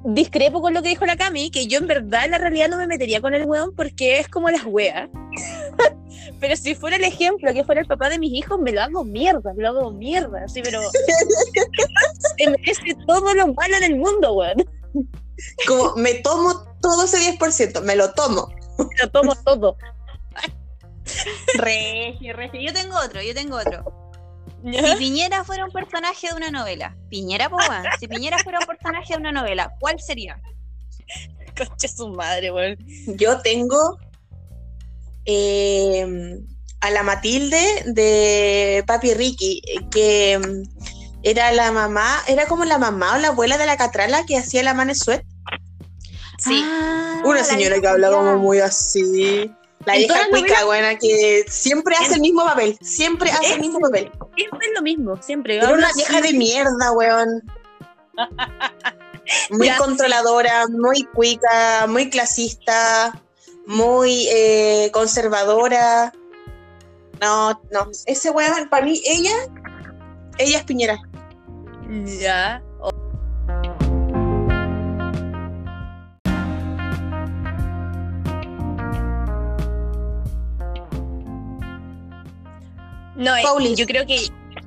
discrepo con lo que dijo la Cami, que yo en verdad en la realidad no me metería con el weón porque es como las weas. pero si fuera el ejemplo, que fuera el papá de mis hijos, me lo hago mierda, me lo hago mierda, sí, pero se merece todo lo malo en el mundo, weón. Como me tomo todo ese 10%, me lo tomo. Me lo tomo todo. Regio, regio. Yo tengo otro, yo tengo otro. Si Piñera fuera un personaje de una novela, Piñera, weón. Si Piñera fuera un personaje de una novela, ¿cuál sería? Concha su madre, weón. Yo tengo eh, a la Matilde de Papi Ricky, que mm, era la mamá, era como la mamá o la abuela de la Catrala que hacía la Manesuet. Sí. Ah, Una señora que habla como muy así. La vieja cuica, buena, que siempre hace el mismo papel, siempre hace el mismo papel. Siempre es lo mismo, siempre. Era una vieja de mierda, weón. Muy Ya, controladora, muy cuica, muy clasista, muy eh, conservadora. No, no. Ese weón, para mí, ella, ella es Piñera. Ya. No, eh, Paulis. yo creo que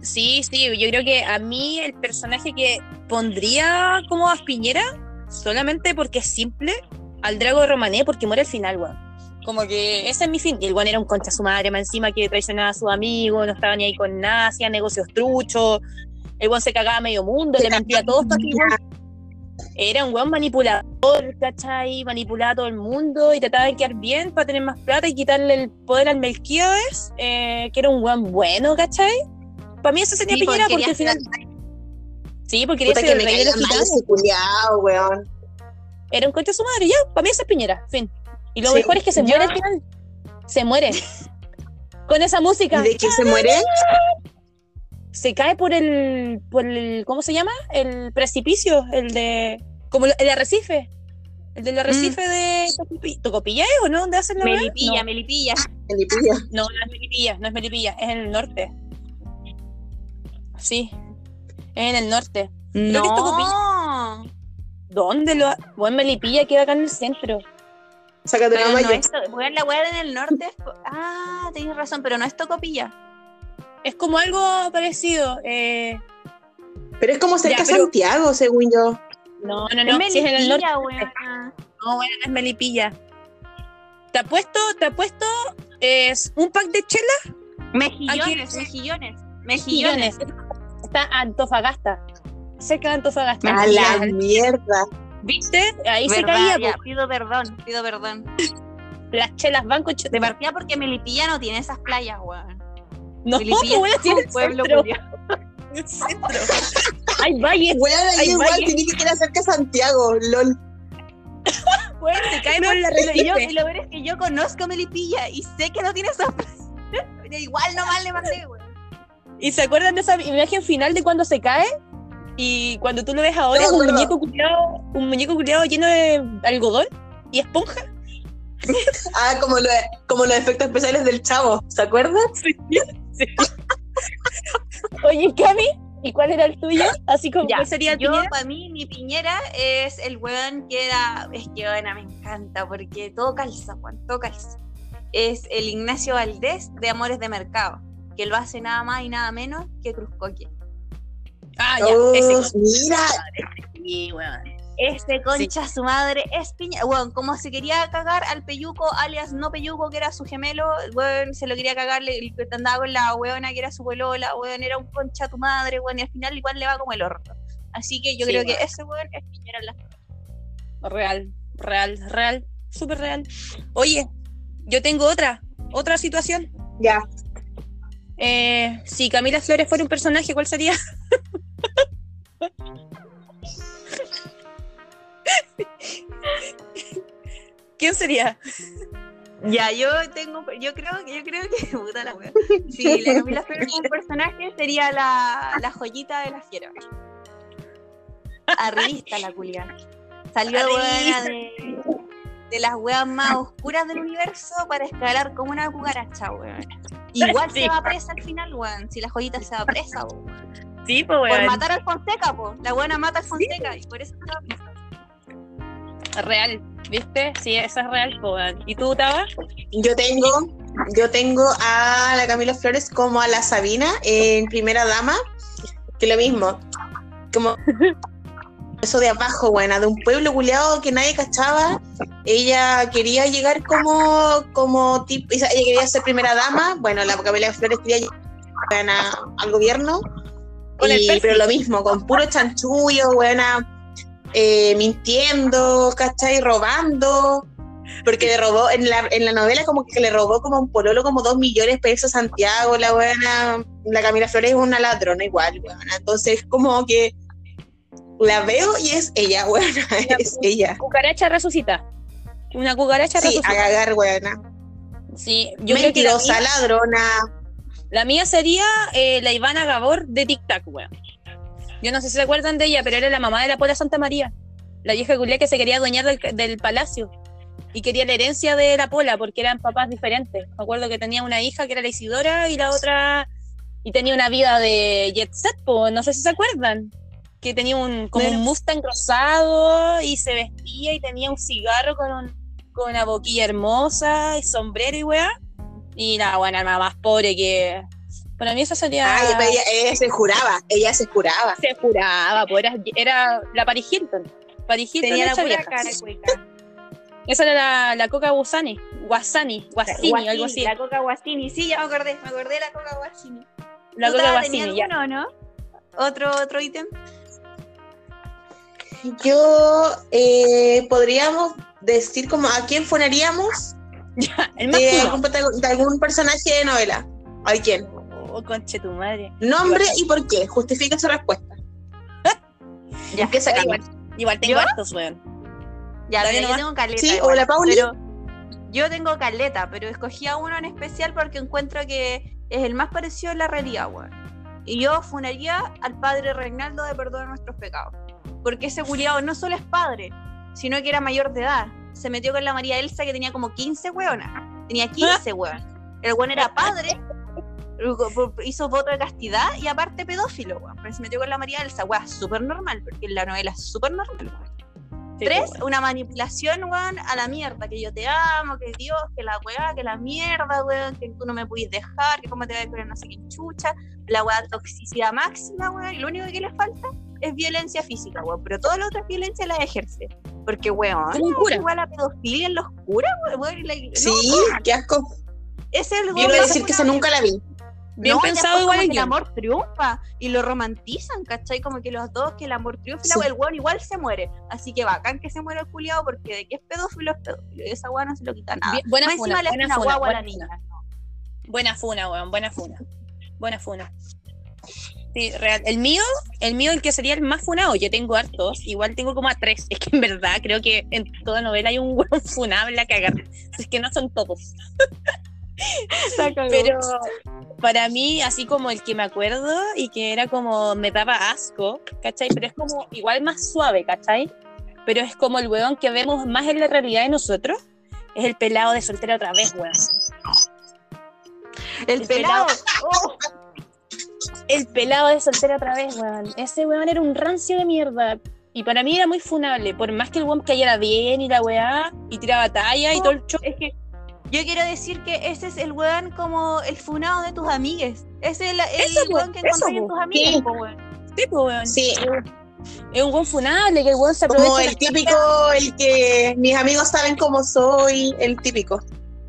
sí, sí, yo creo que a mí el personaje que pondría como a Piñera, solamente porque es simple, al Drago Romané, porque muere al final, weón. Como que ese es mi fin. Y el weón era un concha su madre, más encima que traicionaba a sus amigos, no estaba ni ahí con nada, hacía negocios truchos. El weón se cagaba a medio mundo, le mentía a todos para Era un weón manipulador, ¿cachai? Manipulaba a todo el mundo y trataba de quedar bien para tener más plata y quitarle el poder al Melquíades, eh, que era un weón bueno, ¿cachai? Para mí eso sería Sí, Piñera porque al final. Sí, porque quería ser el me rey de los gitanos. Era un concha de su madre, ya, para mí esa es Piñera, fin. Y lo Sí. mejor es que se Yo- muere al final. Se muere. Con esa música. ¿Y de qué se muere? Se cae por el, por el. ¿Cómo se llama? El precipicio, el de. Como el arrecife. El del arrecife de Tocopi- Tocopilla, ¿es o no? ¿Dónde hacen la? Melipilla, No. Melipilla. Melipilla. No, no es Melipilla, no es Melipilla, es en el norte. Sí, es en el norte. Creo que es No. ¿Dónde lo ha- Bueno, Melipilla queda acá en el centro. Sácate Pero una no mayo. es, weón, la weá en el norte. Ah, tienes razón, pero no es Tocopilla. Es como algo parecido. Eh... Pero es como cerca de pero- Santiago, según yo. No, no, Es no, si es en el norte. Melipilla, weón. No, bueno, no es Melipilla. Te apuesto, te apuesto, es un pack de chela. Mejillones, mejillones. Mejillones. Está Antofagasta. Cerca de Antofagasta. A la mierda. ¿Viste? Ahí se caía. ya, pido perdón, pido perdón. Las chelas van con De partida porque Melipilla no tiene esas playas, weón. No, Melipilla pues, es tiene un pueblo el centro. Hay valles, Weón, ahí Ay, igual vaya. tiene que quedar cerca de Santiago, lol. weón, te cae por la Y, yo, y lo peor es que yo conozco Melipilla y sé que no tiene esas playas. Pero igual nomás le mandé, weón. ¿Y se acuerdan de esa imagen final de cuando se cae? Y cuando tú lo ves ahora No, es un no, no. muñeco culiado, un muñeco culiado lleno de algodón y esponja. Ah, como, lo, como los efectos especiales del chavo, ¿se acuerdan? Sí, sí. Oye, Cami, ¿y cuál era el tuyo? Así como Ya, sería el Yo, Piñera? para mí, mi piñera es el weón que era. Es que weón, me encanta porque todo calza, weón, todo calza. Es el Ignacio Valdés de Amores de Mercado, que lo hace nada más y nada menos que Cruzcoque. Ah, ya, Oh, ese. mira, Sí, weón. Este concha su madre es piña. Weón, como se quería cagar al peyuco, alias no peyuco, que era su gemelo, weón, se lo quería cagar, le- que andaba con la weona que era su polola, weón, era un concha tu madre, weón, y al final igual le va como el orto. Así que yo Sí, creo weón. que ese weón es piñera en la Real, real, real, súper real. Oye, yo tengo otra, otra situación. ya. Eh, si Camila Flores fuera un personaje, ¿cuál sería? ¿Quién sería? Ya, yo tengo, yo creo, yo creo que puta la wea. Si la Camila Flores fue un personaje, sería la, la joyita de la fiera. Arribista la culia. Salió de, de las weas más oscuras del universo para escalar como una cucaracha, weón. Igual Sí. se va presa al final, weón. Si la joyita se va presa, weón. Sí, pues, Por matar al Fonseca, po. La buena mata al Fonseca y por eso presa. Real, ¿viste? Sí, esa es real, pues, weón. ¿Y tú, Taba? Yo tengo, yo tengo a la Camila Flores como a la Sabina en Primera Dama, que lo mismo, como eso de abajo, buena, de un pueblo culiado que nadie cachaba. Ella quería llegar como, como tipo, ella quería ser primera dama. Bueno, la Camila Flores quería llegar buena, al gobierno. Con Y- pero lo mismo, con puro chanchullo, buena, eh, mintiendo, ¿cachai? Robando. Porque le robó, en la, en la novela como que le robó como a un pololo como dos millones de pesos a Santiago, la buena, la Camila Flores es una ladrona igual, buena. Entonces como que la veo y es ella, buena, es ella. Cucaracha resucita. Una cucaracha Sí, a resucita. cagar, buena. Sí, yo creo que la Mentirosa, ladrona. La mía sería eh, la Ivana Gabor de Tic Tac, weón. Yo no sé si se acuerdan de ella, pero era la mamá de la Pola Santa María. La vieja culia que se quería adueñar del, del palacio. Y quería la herencia de la Pola porque eran papás diferentes. Me acuerdo que tenía una hija que era la Isidora y la otra. Y tenía una vida de jet set, po, no sé si se acuerdan. Que tenía un, como un Mustang rosado y se vestía y tenía un cigarro con, un- con una boquilla hermosa y sombrero y weá. Y la buena alma más pobre que. Para mí esa sería. Ay, pero ella, ella se juraba, ella se juraba. se juraba, pues era, era la Paris Hilton. Paris Hilton Tenía la pura cara. Esa era la, la Coca Guasani, Guasani, Guasini, Guasini, algo así. La coca Guasini, sí, ya me acordé, me acordé de la coca Guasini. La ¿Tú, Coca Guasini, ya. alguno no? ¿Otro, otro ítem? Yo eh, podríamos decir como a quién funaríamos Ya, el más de puro. algún, de algún personaje de novela. ¿A quién? Oh, conche tu madre. Nombre y por qué. Justifica su respuesta. Ya, Empieza Carmen. igual, igual tengo ¿Yo? hartos, weón. Ya, mira, yo tengo caleta. Sí, igual, hola, Pauli. Pero yo tengo caleta, pero escogí a uno en especial porque encuentro que es el más parecido a la realidad, weón. Y yo funaría al padre Reinaldo de Perdón nuestros pecados. Porque ese culiado no solo es padre, sino que era mayor de edad. Se metió con la María Elsa que tenía como 15 weonas. Tenía 15 weón. El weón era padre, hizo voto de castidad y aparte pedófilo. Pero se metió con la María Elsa, weón, súper normal, porque en la novela es súper normal. Sí, Tres, weón. una manipulación, weón, a la mierda, que yo te amo, que Dios, que la weá, que la mierda, weón, que tú no me puedes dejar, que cómo te vas a poner no sé qué chucha, la weá toxicidad máxima, weón, y lo único que le falta es violencia física, weón, pero toda la otra violencia la ejerce, porque, weón, cura. igual la pedofilia en los curas, weón, y la- Sí, no, qué asco. ese es el weón quiero decir que esa nunca la vi. Bien No, pensado igual como el que el amor triunfa y lo romantizan, ¿cachai? Como que los dos, que el amor triunfa y Sí. el weón igual se muere. Así que bacán que se muera el culiado porque de que es pedófilo es pedófilo. Y esa weá no se lo quita nada. Bien- buena Más funa, encima le hace buena una funa, guagua a la buena niña. Buena funa, weón, buena funa. Buena funa. Sí, real. El mío, el mío, el que sería el más funado, yo tengo hartos, igual tengo como a tres. Es que en verdad creo que en toda novela hay un weón funable a cagar. Es que no son todos. Pero para mí, así como el que me acuerdo y que era como me daba asco, ¿cachai? Pero es como igual más suave, ¿cachai? Pero es como el weón que vemos más en la realidad de nosotros. Es el pelado de soltera otra vez, weón. El el pelado. pelado. Oh, el pelado de soltera otra vez, weón. Ese weón era un rancio de mierda. Y para mí era muy funable. Por más que el weón cayera bien y la weá, y tiraba talla y todo el show. Es que yo quiero decir que ese es el weón como el funado de tus amigues. Ese es el, el Eso, weón que encontré en tus amigues, Sí. weón. Sí, weón. Sí, Es un buen funable, que el weón se aprovecha. como el típico, el que mis amigos saben cómo soy, el típico.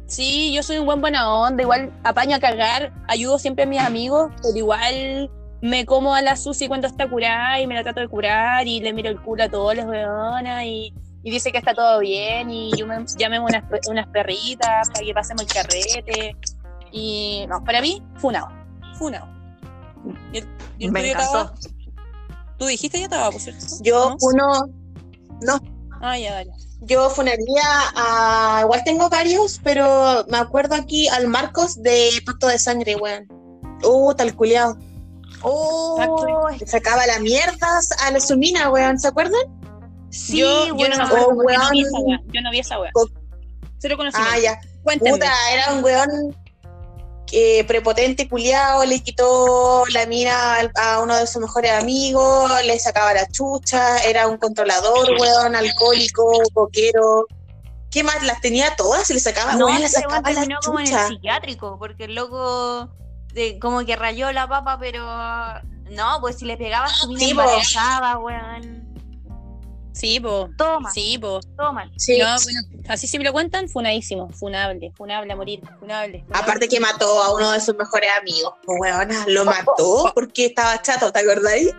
Sí, yo soy un buen buena onda, igual apaño a cagar, ayudo siempre a mis amigos, pero igual me como a la Susi cuando está curada y me la trato de curar y le miro el culo a todas las weonas y, y dice que está todo bien y yo me llamemos unas, unas perritas para que pasemos el carrete. Y no, para mí, funado, funado. ¿Y el, y el Me tuyo, encantó. Tú dijiste ya estaba, por cierto. Yo ¿No? uno, Ah, ya, dale. yo funaría a, igual tengo varios, pero me acuerdo aquí al Marcos de Pacto de Sangre, weón. Uh, tal culiao. Oh, Le sacaba la mierda a la Sumina, weón, ¿se acuerdan? Sí, yo, yo no me weón. acuerdo, Oh, porque no vi esa wea, yo no vi esa. Co- Cero conocimiento. Ah, ya. Puta, era un weón que prepotente, culiao, le quitó la mina a uno de sus mejores amigos, le sacaba la chucha, era un controlador, weón, alcohólico, coquero. ¿Qué más? Las tenía todas y le sacaba, No, weón, le sacaba la terminó como en el psiquiátrico, porque el loco de- como que rayó la papa, pero no, pues si le pegaba su mina Sí, weón. Sí, po. Toma, Sí, po. toma. Sí. No, bueno, así si me lo cuentan, funadísimo. Funable, funable a morir, funable. funable. Aparte que mató a uno de sus mejores amigos, pues, weona, lo mató porque estaba chato, ¿te acordáis?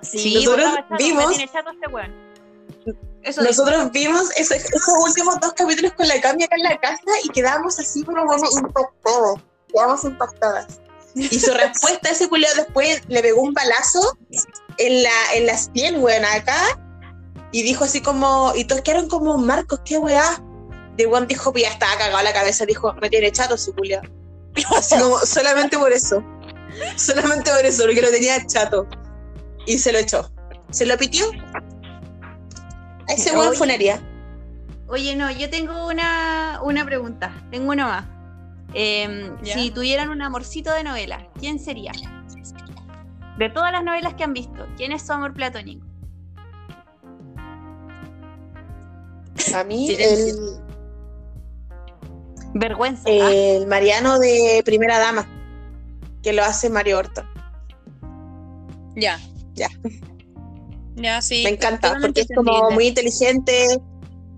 Sí, nosotros chato, vimos- me tiene chato este weón. Eso dijo. Nosotros vimos esos últimos dos capítulos con la Cami acá en la casa y quedamos así como bueno, impactadas. Quedamos impactadas. Y su respuesta a ese culiao después le pegó un balazo en la en las piel, weón, acá. Y dijo así como, y todos quedaron como, Marcos, qué weá. De weón dijo, pues ya estaba cagado la cabeza, dijo, me tiene chato su culiao. Así como, solamente por eso. Solamente por eso, porque lo tenía chato. Y se lo echó. ¿Se lo pitió? A ese weón Oye. funaría. Oye, no, yo tengo una, una pregunta. Tengo una más. Em, si tuvieran un amorcito de novela, ¿quién sería? De todas las novelas que han visto, ¿quién es su amor platónico? A mí, Silencio. el, Vergüenza. ¿ah? el Mariano de Primera Dama, que lo hace Mario Horta. Ya. Ya. Ya, sí. Me encanta, porque es como muy inteligente,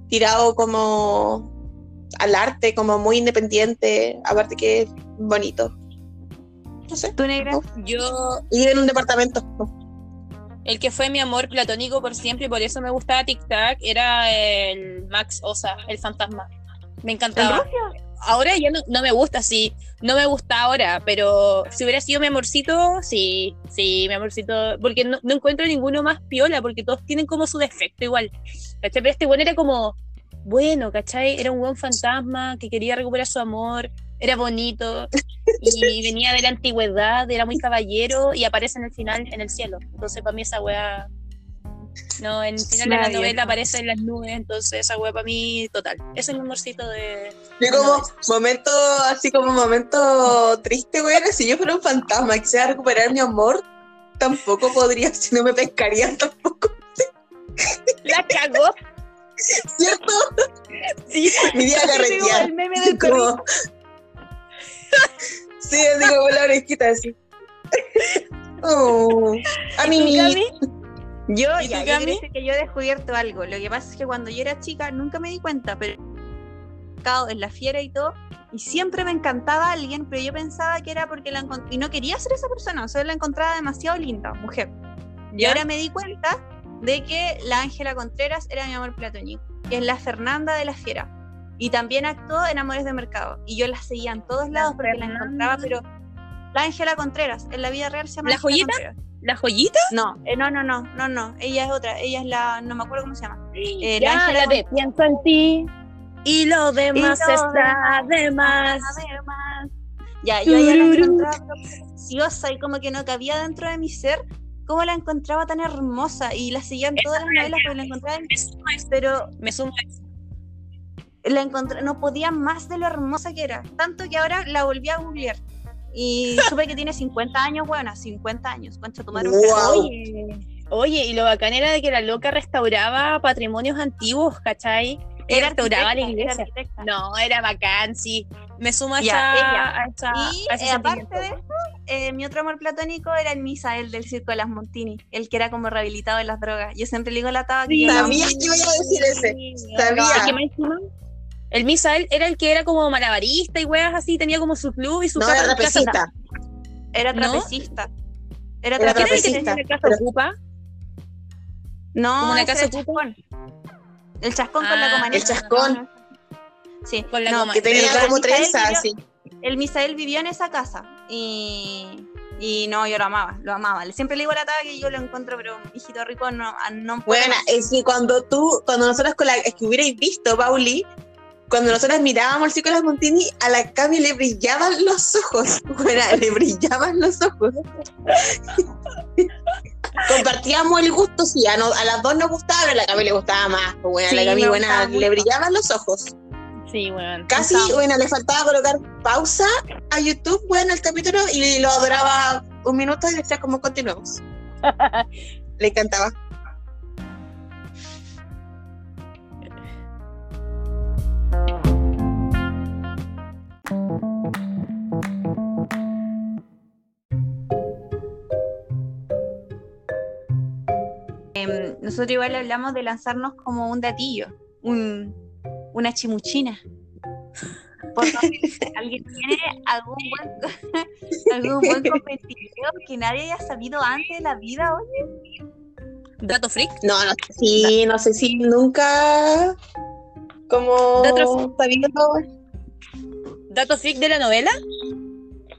tirado como al arte, como muy independiente, aparte que es bonito. No sé. ¿Tú, negra? Yo, Y en un departamento. El que fue mi amor platónico por siempre y por eso me gustaba Tic Tac era el Max Osa, el fantasma. Me ¿En encantaba. Ahora ya no, no me gusta, sí. No me gusta ahora, pero si hubiera sido mi amorcito, sí, sí, mi amorcito. Porque no, no encuentro ninguno más piola, porque todos tienen como su defecto igual. Pero este bueno era como, bueno, ¿cachai? Era un buen fantasma que quería recuperar su amor, era bonito, y venía de la antigüedad, era muy caballero, y aparece en el final en el cielo. Entonces, para mí, esa wea. No, en el final de la novela aparece en las nubes, entonces esa wea para mí, total. Ese es el amorcito de. Y como momento, así como momento triste, güey, si yo fuera un fantasma y quisiera recuperar mi amor, tampoco podría, si no me pescarían tampoco, La cagó. ¿cierto? Sí, Mi día carretear. el meme del Como- sí, así como la orejita así. Oh, a mí, ¿Y tú, Cami? Yo, ¿Y ya, yo decir que yo he descubierto algo. Lo que pasa es que cuando yo era chica nunca me di cuenta, pero en la fiera y todo, y siempre me encantaba alguien, pero yo pensaba que era porque la encont- y no quería ser esa persona, solo la encontraba demasiado linda, mujer. Y ahora me di cuenta de que la Ángela Contreras era mi amor platónico, que es la Fernanda de la fiera. Y también actuó en Amores de Mercado. Y yo la seguía en todos lados porque la encontraba, pero la Ángela Contreras, en la vida real se llama ¿La joyita? Contreras. ¿La joyita? No, eh, no, no, no, no, no. Ella es otra. Ella es la. No me acuerdo cómo se llama. Eh, la ya, Ángela la de pienso en ti y lo demás lo está de más. Además. Ya, yo a ella la encontraba preciosa y como que no cabía dentro de mi ser. ¿Cómo la encontraba tan hermosa? Y la seguía en todas las novelas porque la encontraba. en- Pero Me sumo. La encontré, no podía más de lo hermosa que era. Tanto que ahora la volví a googlear. y supe que tiene 50 años, bueno, 50 años. Concha un Wow. Oye, oye, y lo bacán era de que la loca restauraba patrimonios antiguos, ¿cachai? Ella restauraba la era iglesia. arquitecta. No, era bacán, sí. Me sumo a, Ya, esa, ella. a, esa- Y a ese eh, aparte de eso, eh, mi otro amor platónico era el Misael del Circo de las Montini, el que era como rehabilitado de las drogas. Yo siempre le digo la taba que Sí. Sabía que iba a decir ese. Sí, Sabía. que más encima, El Misael era el que era como malabarista y weas así, tenía como su club y su No, casa- era casa- trapecista. Era ¿No? trapecista. Era Era ¿Quién era el que trapecista. tenía casa pero- ocupa? No, Como una casa el ocupa. chascón. El chascón con la Ah, comanita. el chascón. Sí, Con la no, Que tenía como trenza así. El Misael vivió en esa casa y, y no, yo lo amaba, lo amaba. Siempre le digo a la taba que yo lo encuentro, pero un hijito rico no, no puede Bueno, es que cuando tú, cuando nosotros con la, es que hubierais visto, Pauli, cuando nosotros mirábamos el de las Montini, a la Cami le brillaban los ojos. Bueno, le brillaban los ojos. Compartíamos el gusto, sí, a, no- a las dos nos gustaba, pero a la Cami le gustaba más. Pues bueno, a la Cami, buena, le mucho. brillaban los ojos. Sí, weón. Casi, Gustaba. bueno, le faltaba colocar pausa a YouTube, bueno, el capítulo, y lo adoraba un minuto y decía como continuamos. Le encantaba. Nosotros igual hablamos de lanzarnos como un datillo, un, una chimuchina. Por favor, ¿Alguien tiene algún buen, algún buen competitivo que nadie haya sabido antes de la vida hoy? Dato freak. No, no sé si, no sé si nunca como De otro- sabido Dato freak de la novela.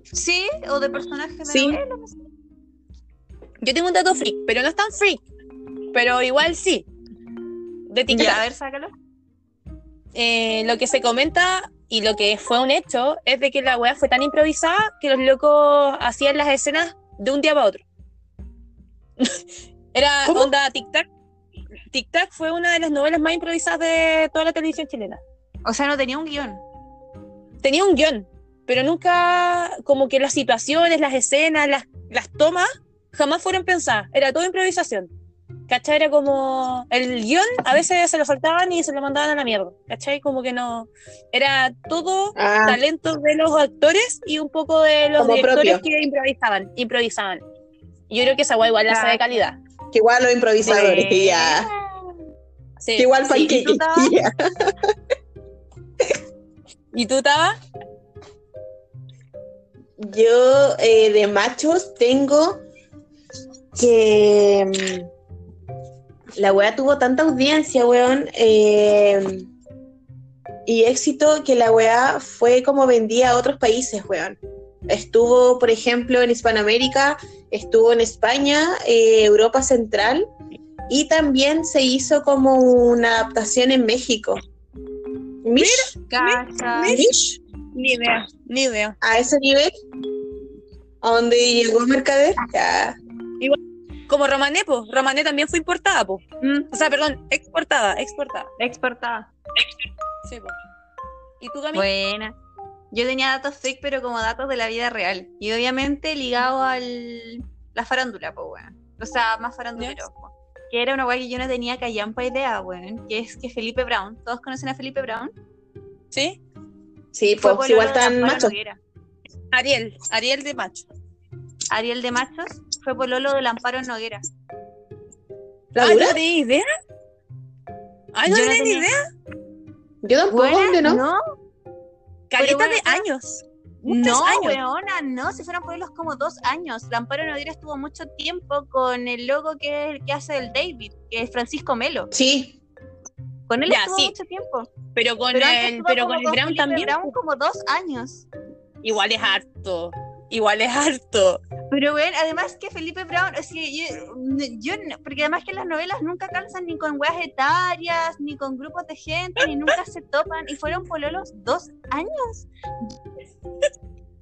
Sí, o de personajes de Sí. novela, no sé. Yo tengo un dato freak, pero no es tan freak. Pero igual sí. De TikTok. Ya, a ver, sácalo. Eh, lo que se comenta y lo que fue un hecho es de que la weá fue tan improvisada que los locos hacían las escenas de un día para otro. Era ¿Cómo? onda Tic Tac. Tic Tac fue una de las novelas más improvisadas de toda la televisión chilena. O sea, no tenía un guion. Tenía un guion, pero nunca como que las situaciones, las escenas, las, las tomas jamás fueron pensadas. Era todo improvisación. ¿Cachai? Era como el guion a veces se lo saltaban y se lo mandaban a la mierda. ¿Cachai? Como que no. Era todo Ah, talento de los actores y un poco de los Como directores propio. que improvisaban. improvisaban. Yo creo que esa guay igual la de Claro. calidad. que igual los improvisadores, Bueno. ya. Sí, Que igual sí. ¿Y tú, ya. ¿Y tú, Taba? Yo eh, de machos tengo que mm, la weá tuvo tanta audiencia, weón, eh, y éxito que la weá fue como vendía a otros países, weón. Estuvo, por ejemplo, en Hispanoamérica, estuvo en España, eh, Europa Central, y también se hizo como una adaptación en México. Mish. Mish, Ni idea, ni idea. a ese nivel, a donde llegó Mercader, ya. Como Romané, pues. Romané también fue importada, pues. Mm, O sea, perdón, exportada, exportada. exportada. Sí, pues. ¿Y tú, Cami? Buena. Yo tenía datos fake, pero como datos de la vida real. Y obviamente ligado al la farándula, pues bueno. O sea, más farandulero. po. Que era una guay que yo no tenía callampa idea, bueno. Que es que Felipe Brown, ¿todos conocen a Felipe Brown? ¿Sí? Sí, Fue pues igual tan. Noguera. Ariel, Ariel de macho. Ariel de Machos fue pololo del Amparo Noguera. ¿La dura? ¿no tenía idea? Ay, no Yo no tenía ni tenía- idea. Yo tampoco, Buena, ¿dónde no? no, Caleta bueno, de años. No, años. weona, no, si fueron pueblos como dos años. La Amparo Noguera estuvo mucho tiempo con el logo que, que hace el David, que es Francisco Melo. Sí, Con él Ya, estuvo sí. mucho tiempo. Pero con Pero el, pero con el Brown también. Brown como dos años. Igual es harto. Igual es harto. Pero bueno, además que Felipe Brown, yo, yo porque además que las novelas nunca calzan ni con weas etarias, ni con grupos de gente, ni nunca se topan, y fueron pololos dos años.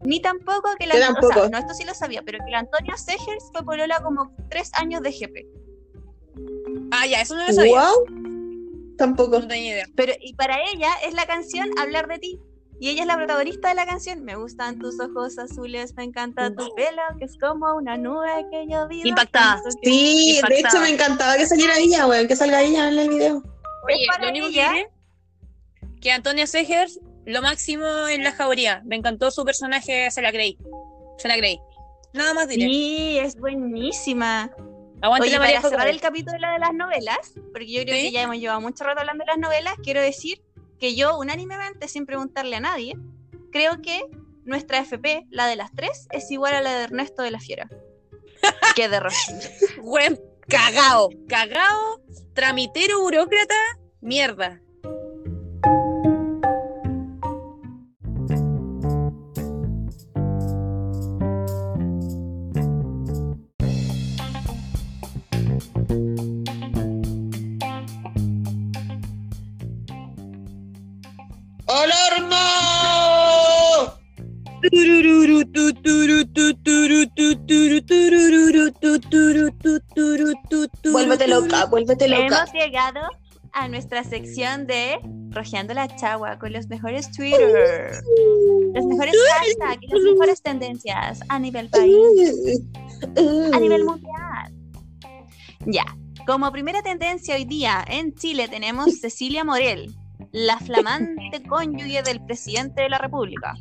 Ni tampoco que la Yo o sea, tampoco. no, esto sí lo sabía, pero que la Antonia Segers fue polola como tres años de GP. Ah, ya, eso no lo sabía. wow. Tampoco. No tenía idea. Pero, y para ella es la canción Hablar de ti. Y ella es la protagonista de la canción. Me gustan tus ojos azules, me encanta tu pelo, que es como una nube que yo vi. Impactada. Sí, de hecho me encantaba que saliera ella, weón, que salga ella en el video. Oye, para lo único que ella. diré que Antonia Segers, lo máximo en la jauría. Me encantó su personaje, se la creí. Se la creí. Nada más diré. Sí, es buenísima. Aguante Oye, la María para cerrar el capítulo de las novelas, porque yo creo ¿Sí? que ya hemos llevado mucho rato hablando de las novelas, quiero decir que yo unánimemente, sin preguntarle a nadie, creo que nuestra FP, la de las tres, es igual a la de Ernesto de la Fiera. que de Rosy. Buen cagao. Cagao, tramitero, burócrata, mierda. Vuélvete loca. Hemos llegado a nuestra sección de Rojeando la Chagua con los mejores Twitter, los mejores hashtags y las mejores tendencias a nivel país. a nivel mundial. Ya, como primera tendencia hoy día en Chile tenemos Cecilia Morel, la flamante cónyuge del presidente de la República.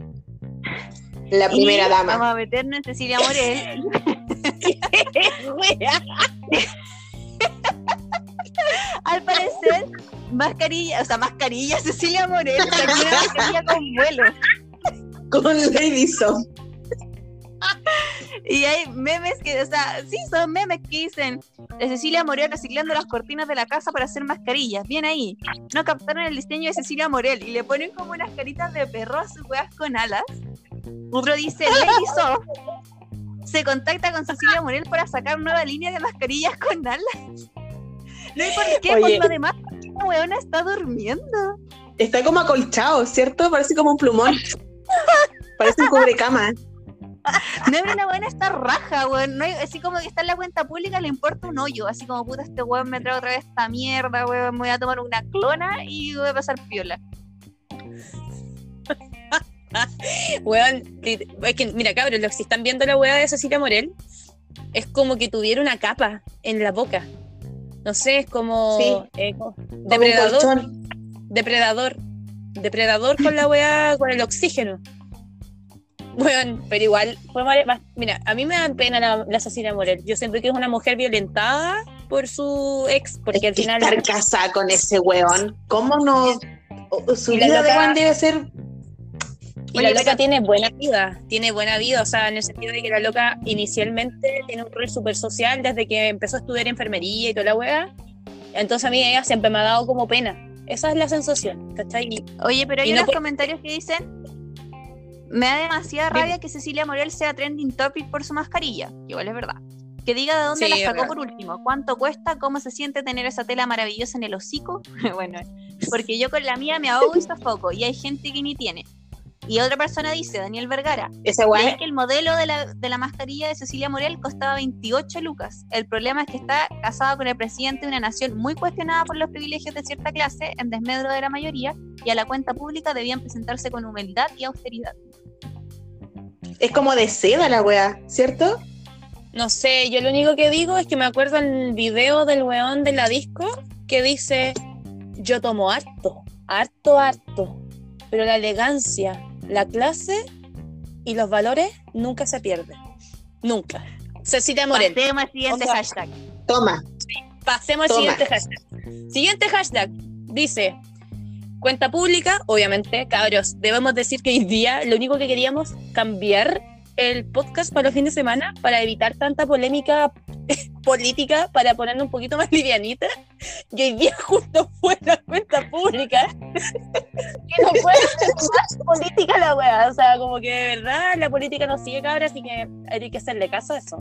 La primera Y dama. Vamos a meternos en Cecilia Morel. Al parecer, mascarilla, o sea, mascarilla Cecilia Morel, sacó una mascarilla con vuelo. Con Lady Song. Y hay memes que, o sea, sí, son memes que dicen de Cecilia Morel reciclando las cortinas de la casa para hacer mascarillas. Bien ahí. No captaron el diseño de Cecilia Morel y le ponen como unas caritas de perro a sus weas con alas. Otro dice, Lady So se contacta con Cecilia Morel para sacar nueva línea de mascarillas con alas. No hay por qué, Oye. porque además la weona está durmiendo. Está como acolchado, ¿cierto? Parece como un plumón. Parece un cubrecama. No, pero la weona está raja, weón. No hay- así como que está en la cuenta pública, le importa un hoyo. Así como, puta, este weón me trae otra vez esta mierda, weón. Me voy a tomar una clona y voy a pasar piola. Weón, es que, mira, cabros, los que están viendo la weá de Cecilia Morel, es como que tuviera una capa en la boca. No sé, es como Sí. eh, como- depredador, depredador, depredador con la weá, con el oxígeno. Weón, pero igual, fue mira, a mí me da pena la, la Cecilia Morel. Yo siento que es una mujer violentada por su ex, porque Es al final estar casada con ese weón. ¿Cómo no? Su vida de weón debe ser. Y Oye, la loca tiene buena vida, tiene buena vida, o sea, en el sentido de que la loca inicialmente tiene un rol súper social desde que empezó a estudiar enfermería y toda la wea. Entonces a mí ella siempre me ha dado como pena. Esa es la sensación, ¿cachai? Oye, pero hay Y no unos por- comentarios que dicen. Me da demasiada rabia que Cecilia Morel sea trending topic por su mascarilla. Igual es verdad. Que diga de dónde Sí, la sacó por último. ¿Cuánto cuesta? ¿Cómo se siente tener esa tela maravillosa en el hocico? bueno, porque yo con la mía me ahogo y sofoco. Y hay gente que ni tiene. Y otra persona dice, Daniel Vergara, Ese weón. que el modelo de la, de la mascarilla de Cecilia Morel costaba 28 lucas. El problema es que está casada con el presidente de una nación muy cuestionada por los privilegios de cierta clase, en desmedro de la mayoría, y a la cuenta pública debían presentarse con humildad y austeridad. Es como de seda la weá, ¿cierto? no sé, yo lo único que digo es que me acuerdo el video del weón de la disco que dice, yo tomo harto, harto, harto, pero la elegancia, la clase y los valores nunca se pierden. Nunca. Cecilia Morel. Pasemos al siguiente hashtag. Toma. Pasemos al siguiente hashtag. Siguiente hashtag dice cuenta pública, obviamente, cabros, debemos decir que hoy día lo único que queríamos cambiar el podcast para los fines de semana para evitar tanta polémica política, para ponernos un poquito más livianita. Y hoy día justo fue la cuenta pública. que no puede ser más política la wea. O sea, como que de verdad la política no sigue cabra, así que hay que hacerle caso a eso.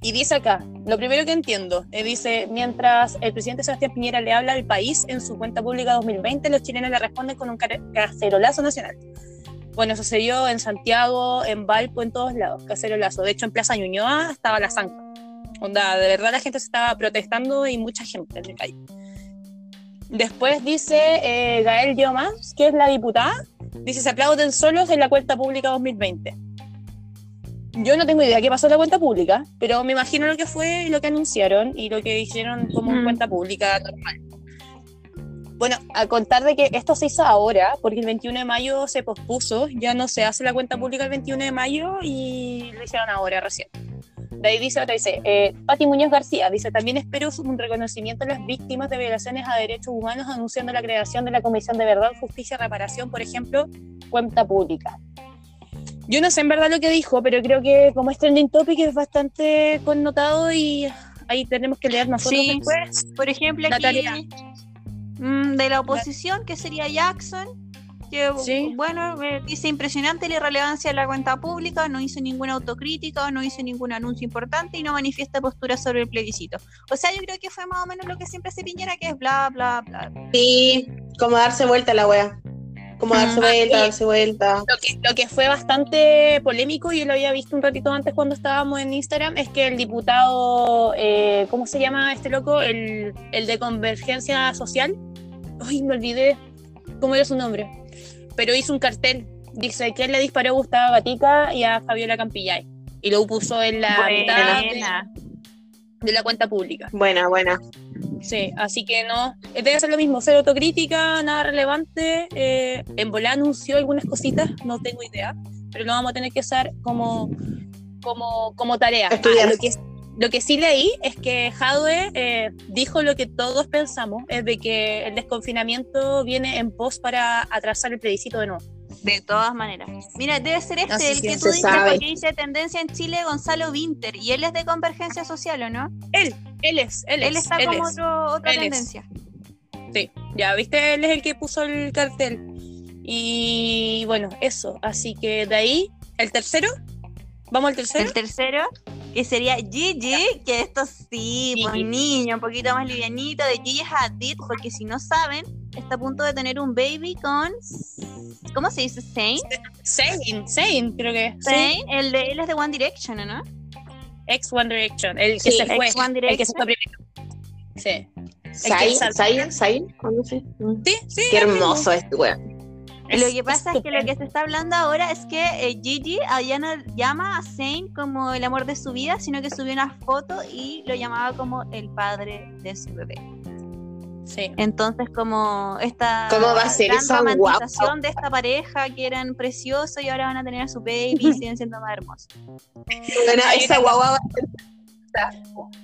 Y dice acá, lo primero que entiendo, eh, dice, mientras el presidente Sebastián Piñera le habla al país en su cuenta pública 2020, los chilenos le responden con un ca- cacerolazo nacional. Bueno, sucedió en Santiago, en Valpo, en todos lados, cacerolazo. De hecho, en Plaza Ñuñoa estaba la zanca. Onda, de verdad la gente se estaba protestando y mucha gente en la calle. Después dice eh, Gael Diomas, que es la diputada, Dice, se aplauden solos en la cuenta pública 2020. Yo no tengo idea qué pasó en la cuenta pública, pero me imagino lo que fue y lo que anunciaron y lo que hicieron como Mm. cuenta pública normal. Bueno, a contar de que esto se hizo ahora, porque el 21 de mayo se pospuso, ya no se hace la cuenta pública el 21 de mayo y lo hicieron ahora recién. De ahí dice otra, dice, eh, Pati Muñoz García, dice, también espero un reconocimiento a las víctimas de violaciones a derechos humanos anunciando la creación de la Comisión de Verdad, Justicia y Reparación, por ejemplo, cuenta pública. Yo no sé en verdad lo que dijo, pero creo que como es trending topic es bastante connotado y ahí tenemos que leer nosotros Sí. después. Por ejemplo, aquí tarea. Mm, de la oposición, que sería Jackson, que Sí. bueno, dice impresionante la irrelevancia de la cuenta pública, no hizo ninguna autocrítica, no hizo ningún anuncio importante y no manifiesta postura sobre el plebiscito. O sea, yo creo que fue más o menos lo que siempre se piñera, que es bla, bla, bla. Sí, como darse vuelta la wea. Como darse Mm. vuelta, darse vuelta. Lo que, lo que fue bastante polémico, y yo lo había visto un ratito antes cuando estábamos en Instagram, es que el diputado, eh, ¿cómo se llama este loco? El, el de Convergencia Social. Ay, me olvidé cómo era su nombre. Pero hizo un cartel. Dice que él le disparó a Gustavo Gatica y a Fabiola Campillay. Y lo puso en la mitad de, la cuenta pública. Buena, buena. Sí, así que no, eh, debe ser lo mismo, cero autocrítica, nada relevante. Eh, en Volá anunció algunas cositas, no tengo idea, pero lo vamos a tener que usar como, como, como tarea. Ah, Estudiar. lo, que, lo que sí leí es que Jadwe eh, dijo lo que todos pensamos, es de que el desconfinamiento viene en pos para atrasar el plebiscito de nuevo. De todas maneras. Mira, debe ser este el que tú dices sabe. porque dice tendencia en Chile Gonzalo Winter y él es de Convergencia Social, ¿o no? Él, él es, él, Él es, está él como es. otro, otra Él es. tendencia. Sí, ya viste, él es el que puso el cartel. Y bueno, eso. Así que de ahí, el tercero. Vamos al tercero. El tercero, que sería Gigi, que esto sí, pues niño, un poquito más livianito, de Gigi Hadid, porque si no saben, está a punto de tener un baby con. ¿Cómo se dice? Zayn. Zayn, Zayn, creo que. Zayn, el de él es de One Direction, ¿o ¿no? Ex One Direction, el que Sí, se fue. ex One El que se Direction. fue primero. Sí. ¿cómo se? Mm. Sí, sí. Qué es hermoso este weón. Lo que pasa es que lo que se está hablando ahora es que eh, Gigi ya no llama a Zayn como el amor de su vida, sino que subió una foto y lo llamaba como el padre de su bebé. Sí. Entonces, como esta ¿Cómo va a ser gran eso, romantización de esta pareja que eran preciosos y ahora van a tener a su baby y siguen siendo más hermosos. Bueno, esa guagua va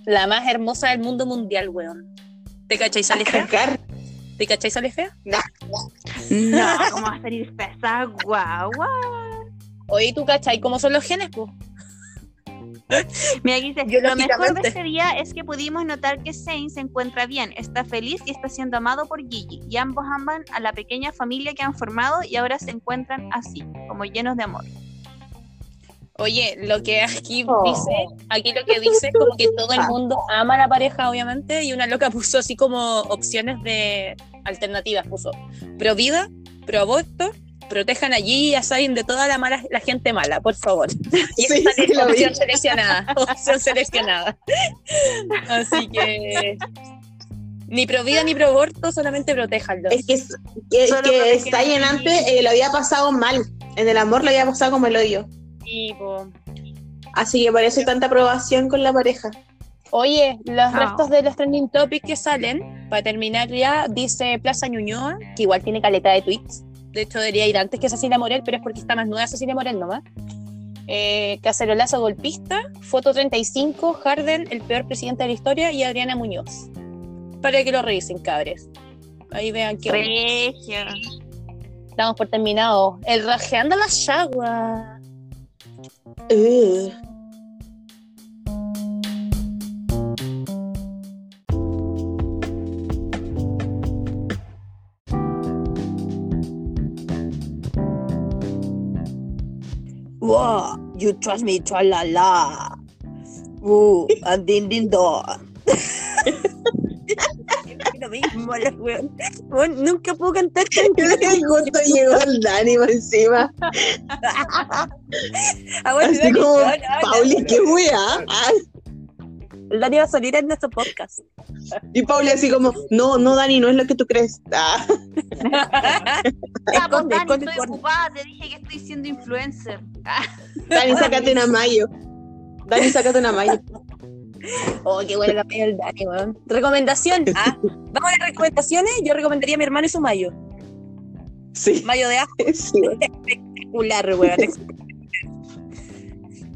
La más hermosa del mundo mundial, weón. ¿Te cacháis a sale fea? ¿Te cacháis sale fea? No, ¿cómo va a salir esa guagua? Oye, ¿tú cachai cómo son los genes, po? Mira, aquí dice, lo mejor de este día es que pudimos notar que Zane se encuentra bien, está feliz y está siendo amado por Gigi. Y ambos aman a la pequeña familia que han formado y ahora se encuentran así, como llenos de amor. Oye, lo que aquí Oh. dice, aquí lo que dice es como que todo el mundo ama a la pareja, obviamente, y una loca puso así como opciones de alternativas, puso pro vida, pro aborto, protejan allí y a Zayn de toda la mala, la gente mala, por favor. Y Sí, esa sí, lo vi. opción seleccionada, opción seleccionada. Así que ni pro vida ni pro aborto, solamente protéjanlo. Es que, es- que, que antes Gigi. eh, lo había pasado mal. En el amor lo había pasado como el odio. Po, Así que por eso hay tanta aprobación con la pareja. Oye, los Ah. restos de los trending topics que salen, para terminar ya, dice Plaza Ñuñoa, que igual tiene caleta de tweets. De hecho, debería ir antes que Cecilia Morel, pero es porque está más nueva Cecilia Morel nomás. Eh, Cacerolazo golpista, foto 35, Harden, el peor presidente de la historia, y Adriana Muñoz. Para que lo revisen, cabres. Ahí vean que Regio. damos por terminado. El rajeando la chagua. Uh. You trust me, la Uh, and din din do. Lo mismo, la weón. Weón, Nunca puedo cantar tan Justo llegó el Dani por encima. Ah, bueno, Así como, Pauli, qué wea. El Dani va a salir en nuestro podcast. Y Pauli así como, no, no, Dani, no es lo que tú crees. Ah, Ya, pues, Dani, esconde estoy ocupada, te dije que estoy siendo influencer. Ah, Dani, sácate una mayo. Dani, sácate una mayo. Oh, qué bueno la pega el Dani, weón. Recomendación. Ah, vamos a las recomendaciones. Yo recomendaría a mi hermano y su mayo. Sí, Mayo de ajo sí. espectacular, weón.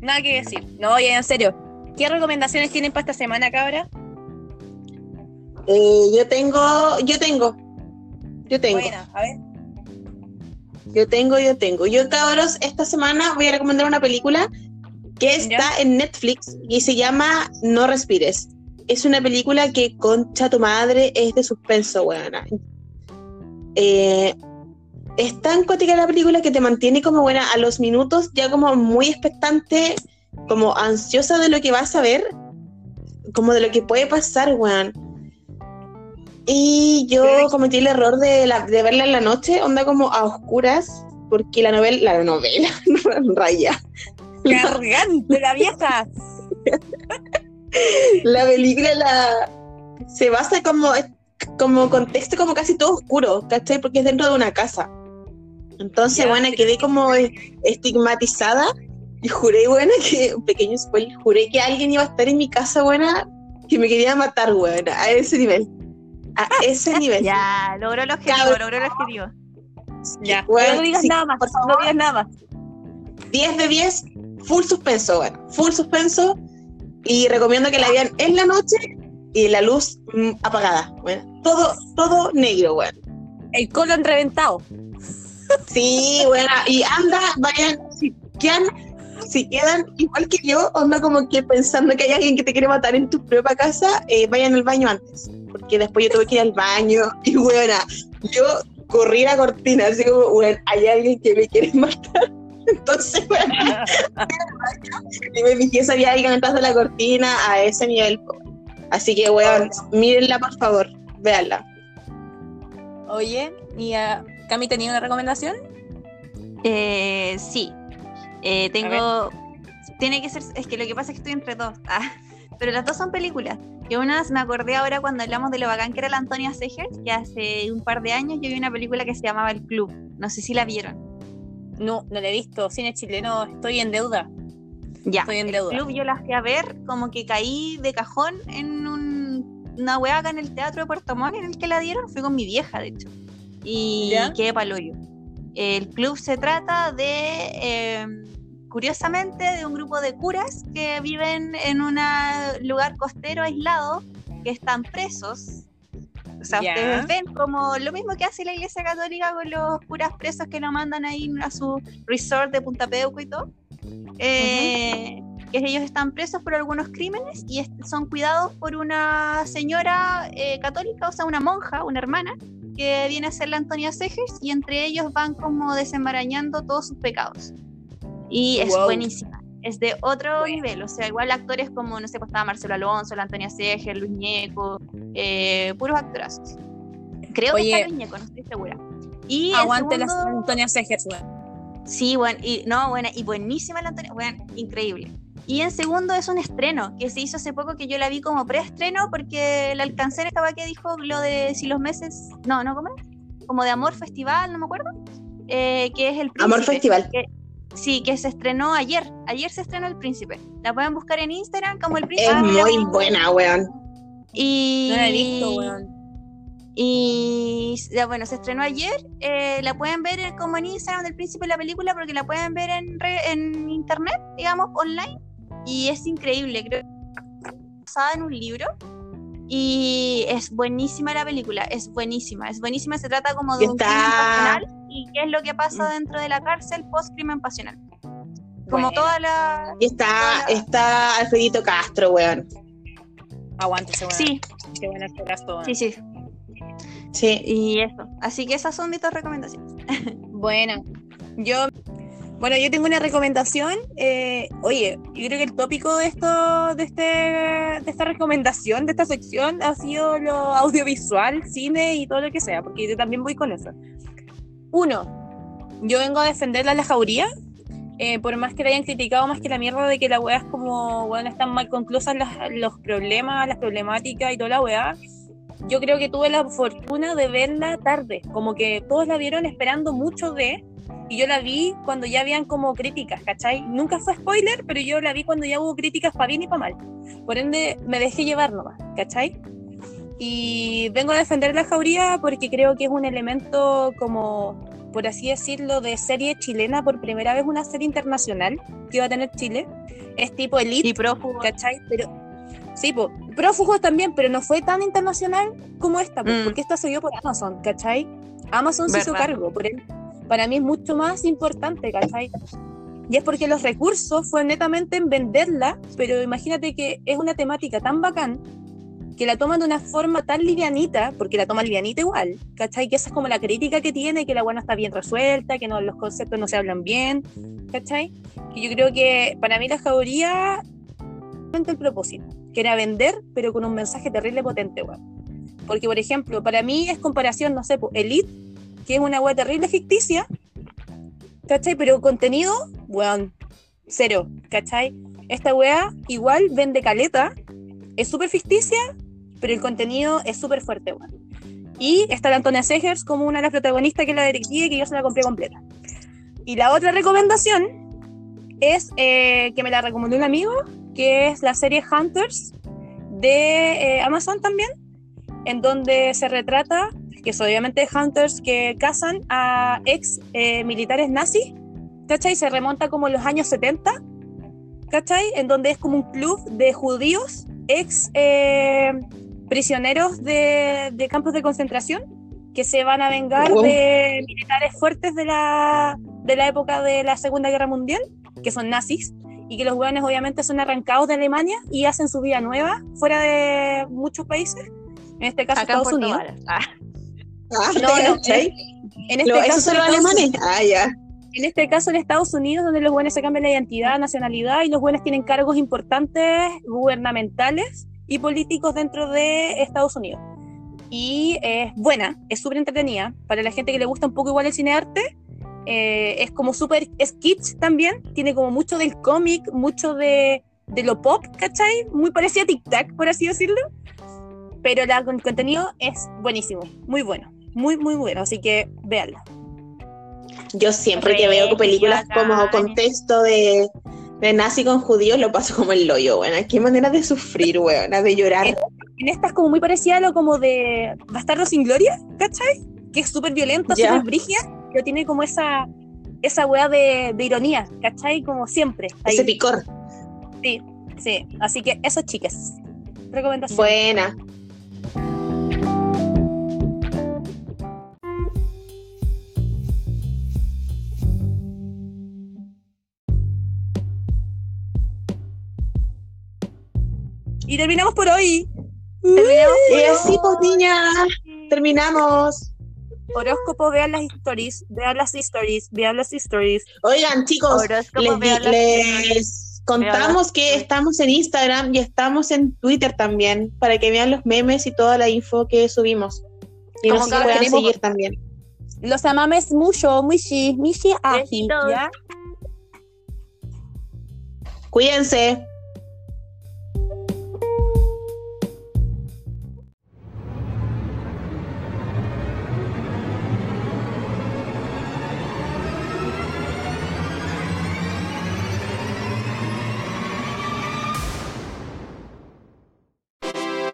Nada que decir. No, oye, en serio. ¿Qué recomendaciones tienen para esta semana, cabra? Eh, yo tengo, yo tengo, yo tengo, Buena, a ver. yo tengo, yo tengo. Yo, cabros, esta semana voy a recomendar una película que está en Netflix y se llama No Respires. Es una película que, concha tu madre, es de suspenso, weona. Eh, es tan cuática la película que te mantiene como buena a los minutos, ya como muy expectante, como ansiosa de lo que vas a ver, como de lo que puede pasar, weón. Y yo cometí el error de, la- de verla en la noche, onda como a oscuras, porque la novela, la novela, raya, Cargante la vieja. la película la, se basa como, como contexto como casi todo oscuro, ¿cachai? Porque es dentro de una casa. Entonces, Ya, bueno, quedé como estigmatizada y juré, buena, que, un pequeño spoiler, juré que alguien iba a estar en mi casa, buena, que me quería matar, buena, a ese nivel. A ese nivel. Ya, logró el objetivo, Cabrón. logró el objetivo. Ya. Bueno, no digas sí, nada más. por favor. No digas nada más. 10 de 10, full suspenso, bueno, full suspenso. Y recomiendo que la vean en la noche y la luz mm, apagada. Bueno, todo, todo negro, bueno. El colon reventado. Sí, bueno, y anda, vayan, si quedan, si quedan igual que yo, onda como que pensando que hay alguien que te quiere matar en tu propia casa, eh, vayan al baño antes. Porque después yo tuve que ir al baño y bueno, yo corrí la cortina, así como, bueno, hay alguien que me quiere matar. Entonces, bueno, y me fijé si había alguien detrás de la cortina a ese nivel. Así que, weón, mírenla por favor, véanla. Oye, ¿y a Cami tenía una recomendación? Eh, sí. Eh, tengo. Tiene que ser. Es que lo que pasa es que estoy entre dos. Ah, pero las dos son películas. Que unas me acordé ahora cuando hablamos de lo bacán que era la Antonia Segers, que hace un par de años yo vi una película que se llamaba El Club. No sé si la vieron. No, no la he visto. Cine chileno, estoy en deuda. Ya. Estoy en el deuda. club yo la fui a ver, como que caí de cajón en un- una hueá acá en el Teatro de Puerto Montt en el que la dieron. Fui con mi vieja, de hecho. Y ¿Ya? quedé paloyo. El club se trata de, eh, curiosamente, de un grupo de curas que viven en un lugar costero aislado, que están presos. O sea, ustedes ven como lo mismo que hace la Iglesia Católica con los curas presos que lo mandan ahí a su resort de Punta Peuco y todo. Eh, que ellos están presos por algunos crímenes y son cuidados por una señora eh, católica, o sea, una monja, una hermana, que viene a ser la Antonia Segers y entre ellos van como desenmarañando todos sus pecados. Y es Wow. buenísima. Es de otro Bueno. nivel, o sea, igual actores como, no sé, pues estaba Marcelo Alonso, la Antonia Segers, Luis Ñeco, eh, puros actorazos. Creo Oye. que está Luis Ñeco, no estoy segura. Y Aguante segundo- la Antonia Segers, weón. Sí, bueno, y no, buena, y buenísima la Antonia, bueno, increíble. Y en segundo es un estreno que se hizo hace poco que yo la vi como preestreno porque la alcancé en esta que dijo lo de si los meses, no, no, ¿cómo es? Como de Amor Festival, no me acuerdo, eh, que es el Príncipe. Amor Festival. que- sí, que se estrenó ayer, ayer se estrenó El Príncipe. La pueden buscar en Instagram como El Es Príncipe. muy buena, weón. Y... No la he visto, weón. Y ya, bueno, se estrenó ayer. eh, la pueden ver en- como en Instagram del Príncipe de la película, porque la pueden ver en, re- en internet, digamos, online. Y es increíble, creo que basada en un libro. Y es buenísima la película, es buenísima, es buenísima. Se trata como de un está- crimen pasional y qué es lo que pasa dentro de la cárcel post crimen pasional. Como Buena. toda la. Y está, Hola. está Alfredito Castro, weón. Aguante ese weón. Sí, Qué weón. sí, sí. Sí. Y eso. Así que esas son mis dos recomendaciones. Buena. Yo, bueno, yo tengo una recomendación. eh, oye, yo creo que el tópico de esto, de este, de esta recomendación, de esta sección, ha sido lo audiovisual, cine y todo lo que sea, porque yo también voy con eso. Uno, yo vengo a defender la jauría eh, por más que le hayan criticado más que la mierda de que la weá es como, bueno, están mal conclusas los problemas, las problemáticas y toda la weá, yo creo que tuve la fortuna de verla tarde, como que todos la vieron esperando mucho de, y yo la vi cuando ya habían como críticas, ¿cachai? Nunca fue spoiler, pero yo la vi cuando ya hubo críticas para bien y para mal. Por ende, me dejé llevar nomás, ¿cachai? Y vengo a defender la jauría porque creo que es un elemento como, por así decirlo, de serie chilena, por primera vez una serie internacional que va a tener Chile. Es tipo Elite, Y prófugo. ¿cachai? Pero, sí, po, prófugos también, pero no fue tan internacional como esta, Mm. porque esta se dio por Amazon, ¿cachai? Amazon se hizo Verdad. cargo, por él. Para mí es mucho más importante, ¿cachai? Y es porque los recursos fueron netamente en venderla, pero imagínate que es una temática tan bacán que la toman de una forma tan livianita, porque la toman livianita igual, ¿cachai? Que esa es como la crítica que tiene, que la buena está bien resuelta, que no, los conceptos no se hablan bien, ¿cachai? Que yo creo que para mí la jauría el propósito, que era vender, pero con un mensaje terrible potente, weón. Porque, por ejemplo, para mí es comparación, no sé, po, Elite, que es una web terrible ficticia, ¿cachai? Pero contenido, weón, cero, ¿cachai? Esta wea igual vende caleta, es súper ficticia, pero el contenido es súper fuerte, weón. Y está la Antonia Segers como una de las protagonistas que la detective y que yo se la compré completa. Y la otra recomendación es eh, que me la recomendó un amigo, que es la serie Hunters de eh, Amazon también, en donde se retrata, que es obviamente Hunters que cazan a ex eh, militares nazis, ¿cachai? Se remonta como en los años 70, ¿cachai? En donde es como un club de judíos ex eh, prisioneros de, de campos de concentración que se van a vengar Wow. de militares fuertes de la, de la época de la Segunda Guerra Mundial, que son nazis, y que los hueones obviamente son arrancados de Alemania y hacen su vida nueva fuera de muchos países, en este caso Acá Estados Puerto Unidos. Ah, Ah, No, no, ¿cachai? En este, Lo- caso, ¿Esos son los en Estados alemanes? Ah, ya. en este caso en Estados Unidos, donde los buenos se cambian la identidad, nacionalidad y los buenos tienen cargos importantes gubernamentales y políticos dentro de Estados Unidos. Y es buena, es súper entretenida. Para la gente que le gusta un poco igual el cine arte, eh, es como súper, es kitsch también, tiene como mucho del cómic, mucho de, de lo pop, ¿cachai? Muy parecida a Tic Tac, por así decirlo. Pero la, el contenido es buenísimo, muy bueno, muy, muy bueno. Así que véanla. Yo siempre que veo películas como contexto de, de nazi con judíos, lo paso como el hoyo, weón. Qué manera de sufrir, weón, de llorar. en esta es como muy parecida a lo como de Bastardo sin Gloria, ¿cachai? Que es súper violenta, Ya. súper brígida, pero tiene como esa esa weá de, de ironía, ¿cachai? Como siempre. ahí. Ese picor. Sí, sí. Así que eso, chicas. Recomendación. Buena. Y terminamos por hoy. terminamos Y así, pues, niña, terminamos. Horóscopo, vean las stories, vean las stories, vean las stories. Oigan, chicos, Horóscopo, les, contamos que estamos en Instagram y estamos en Twitter también, para que vean los memes y toda la info que subimos. Y Como nos cada puedan seguir también. Los amames mucho, mushi, mishi, aji. Cuídense.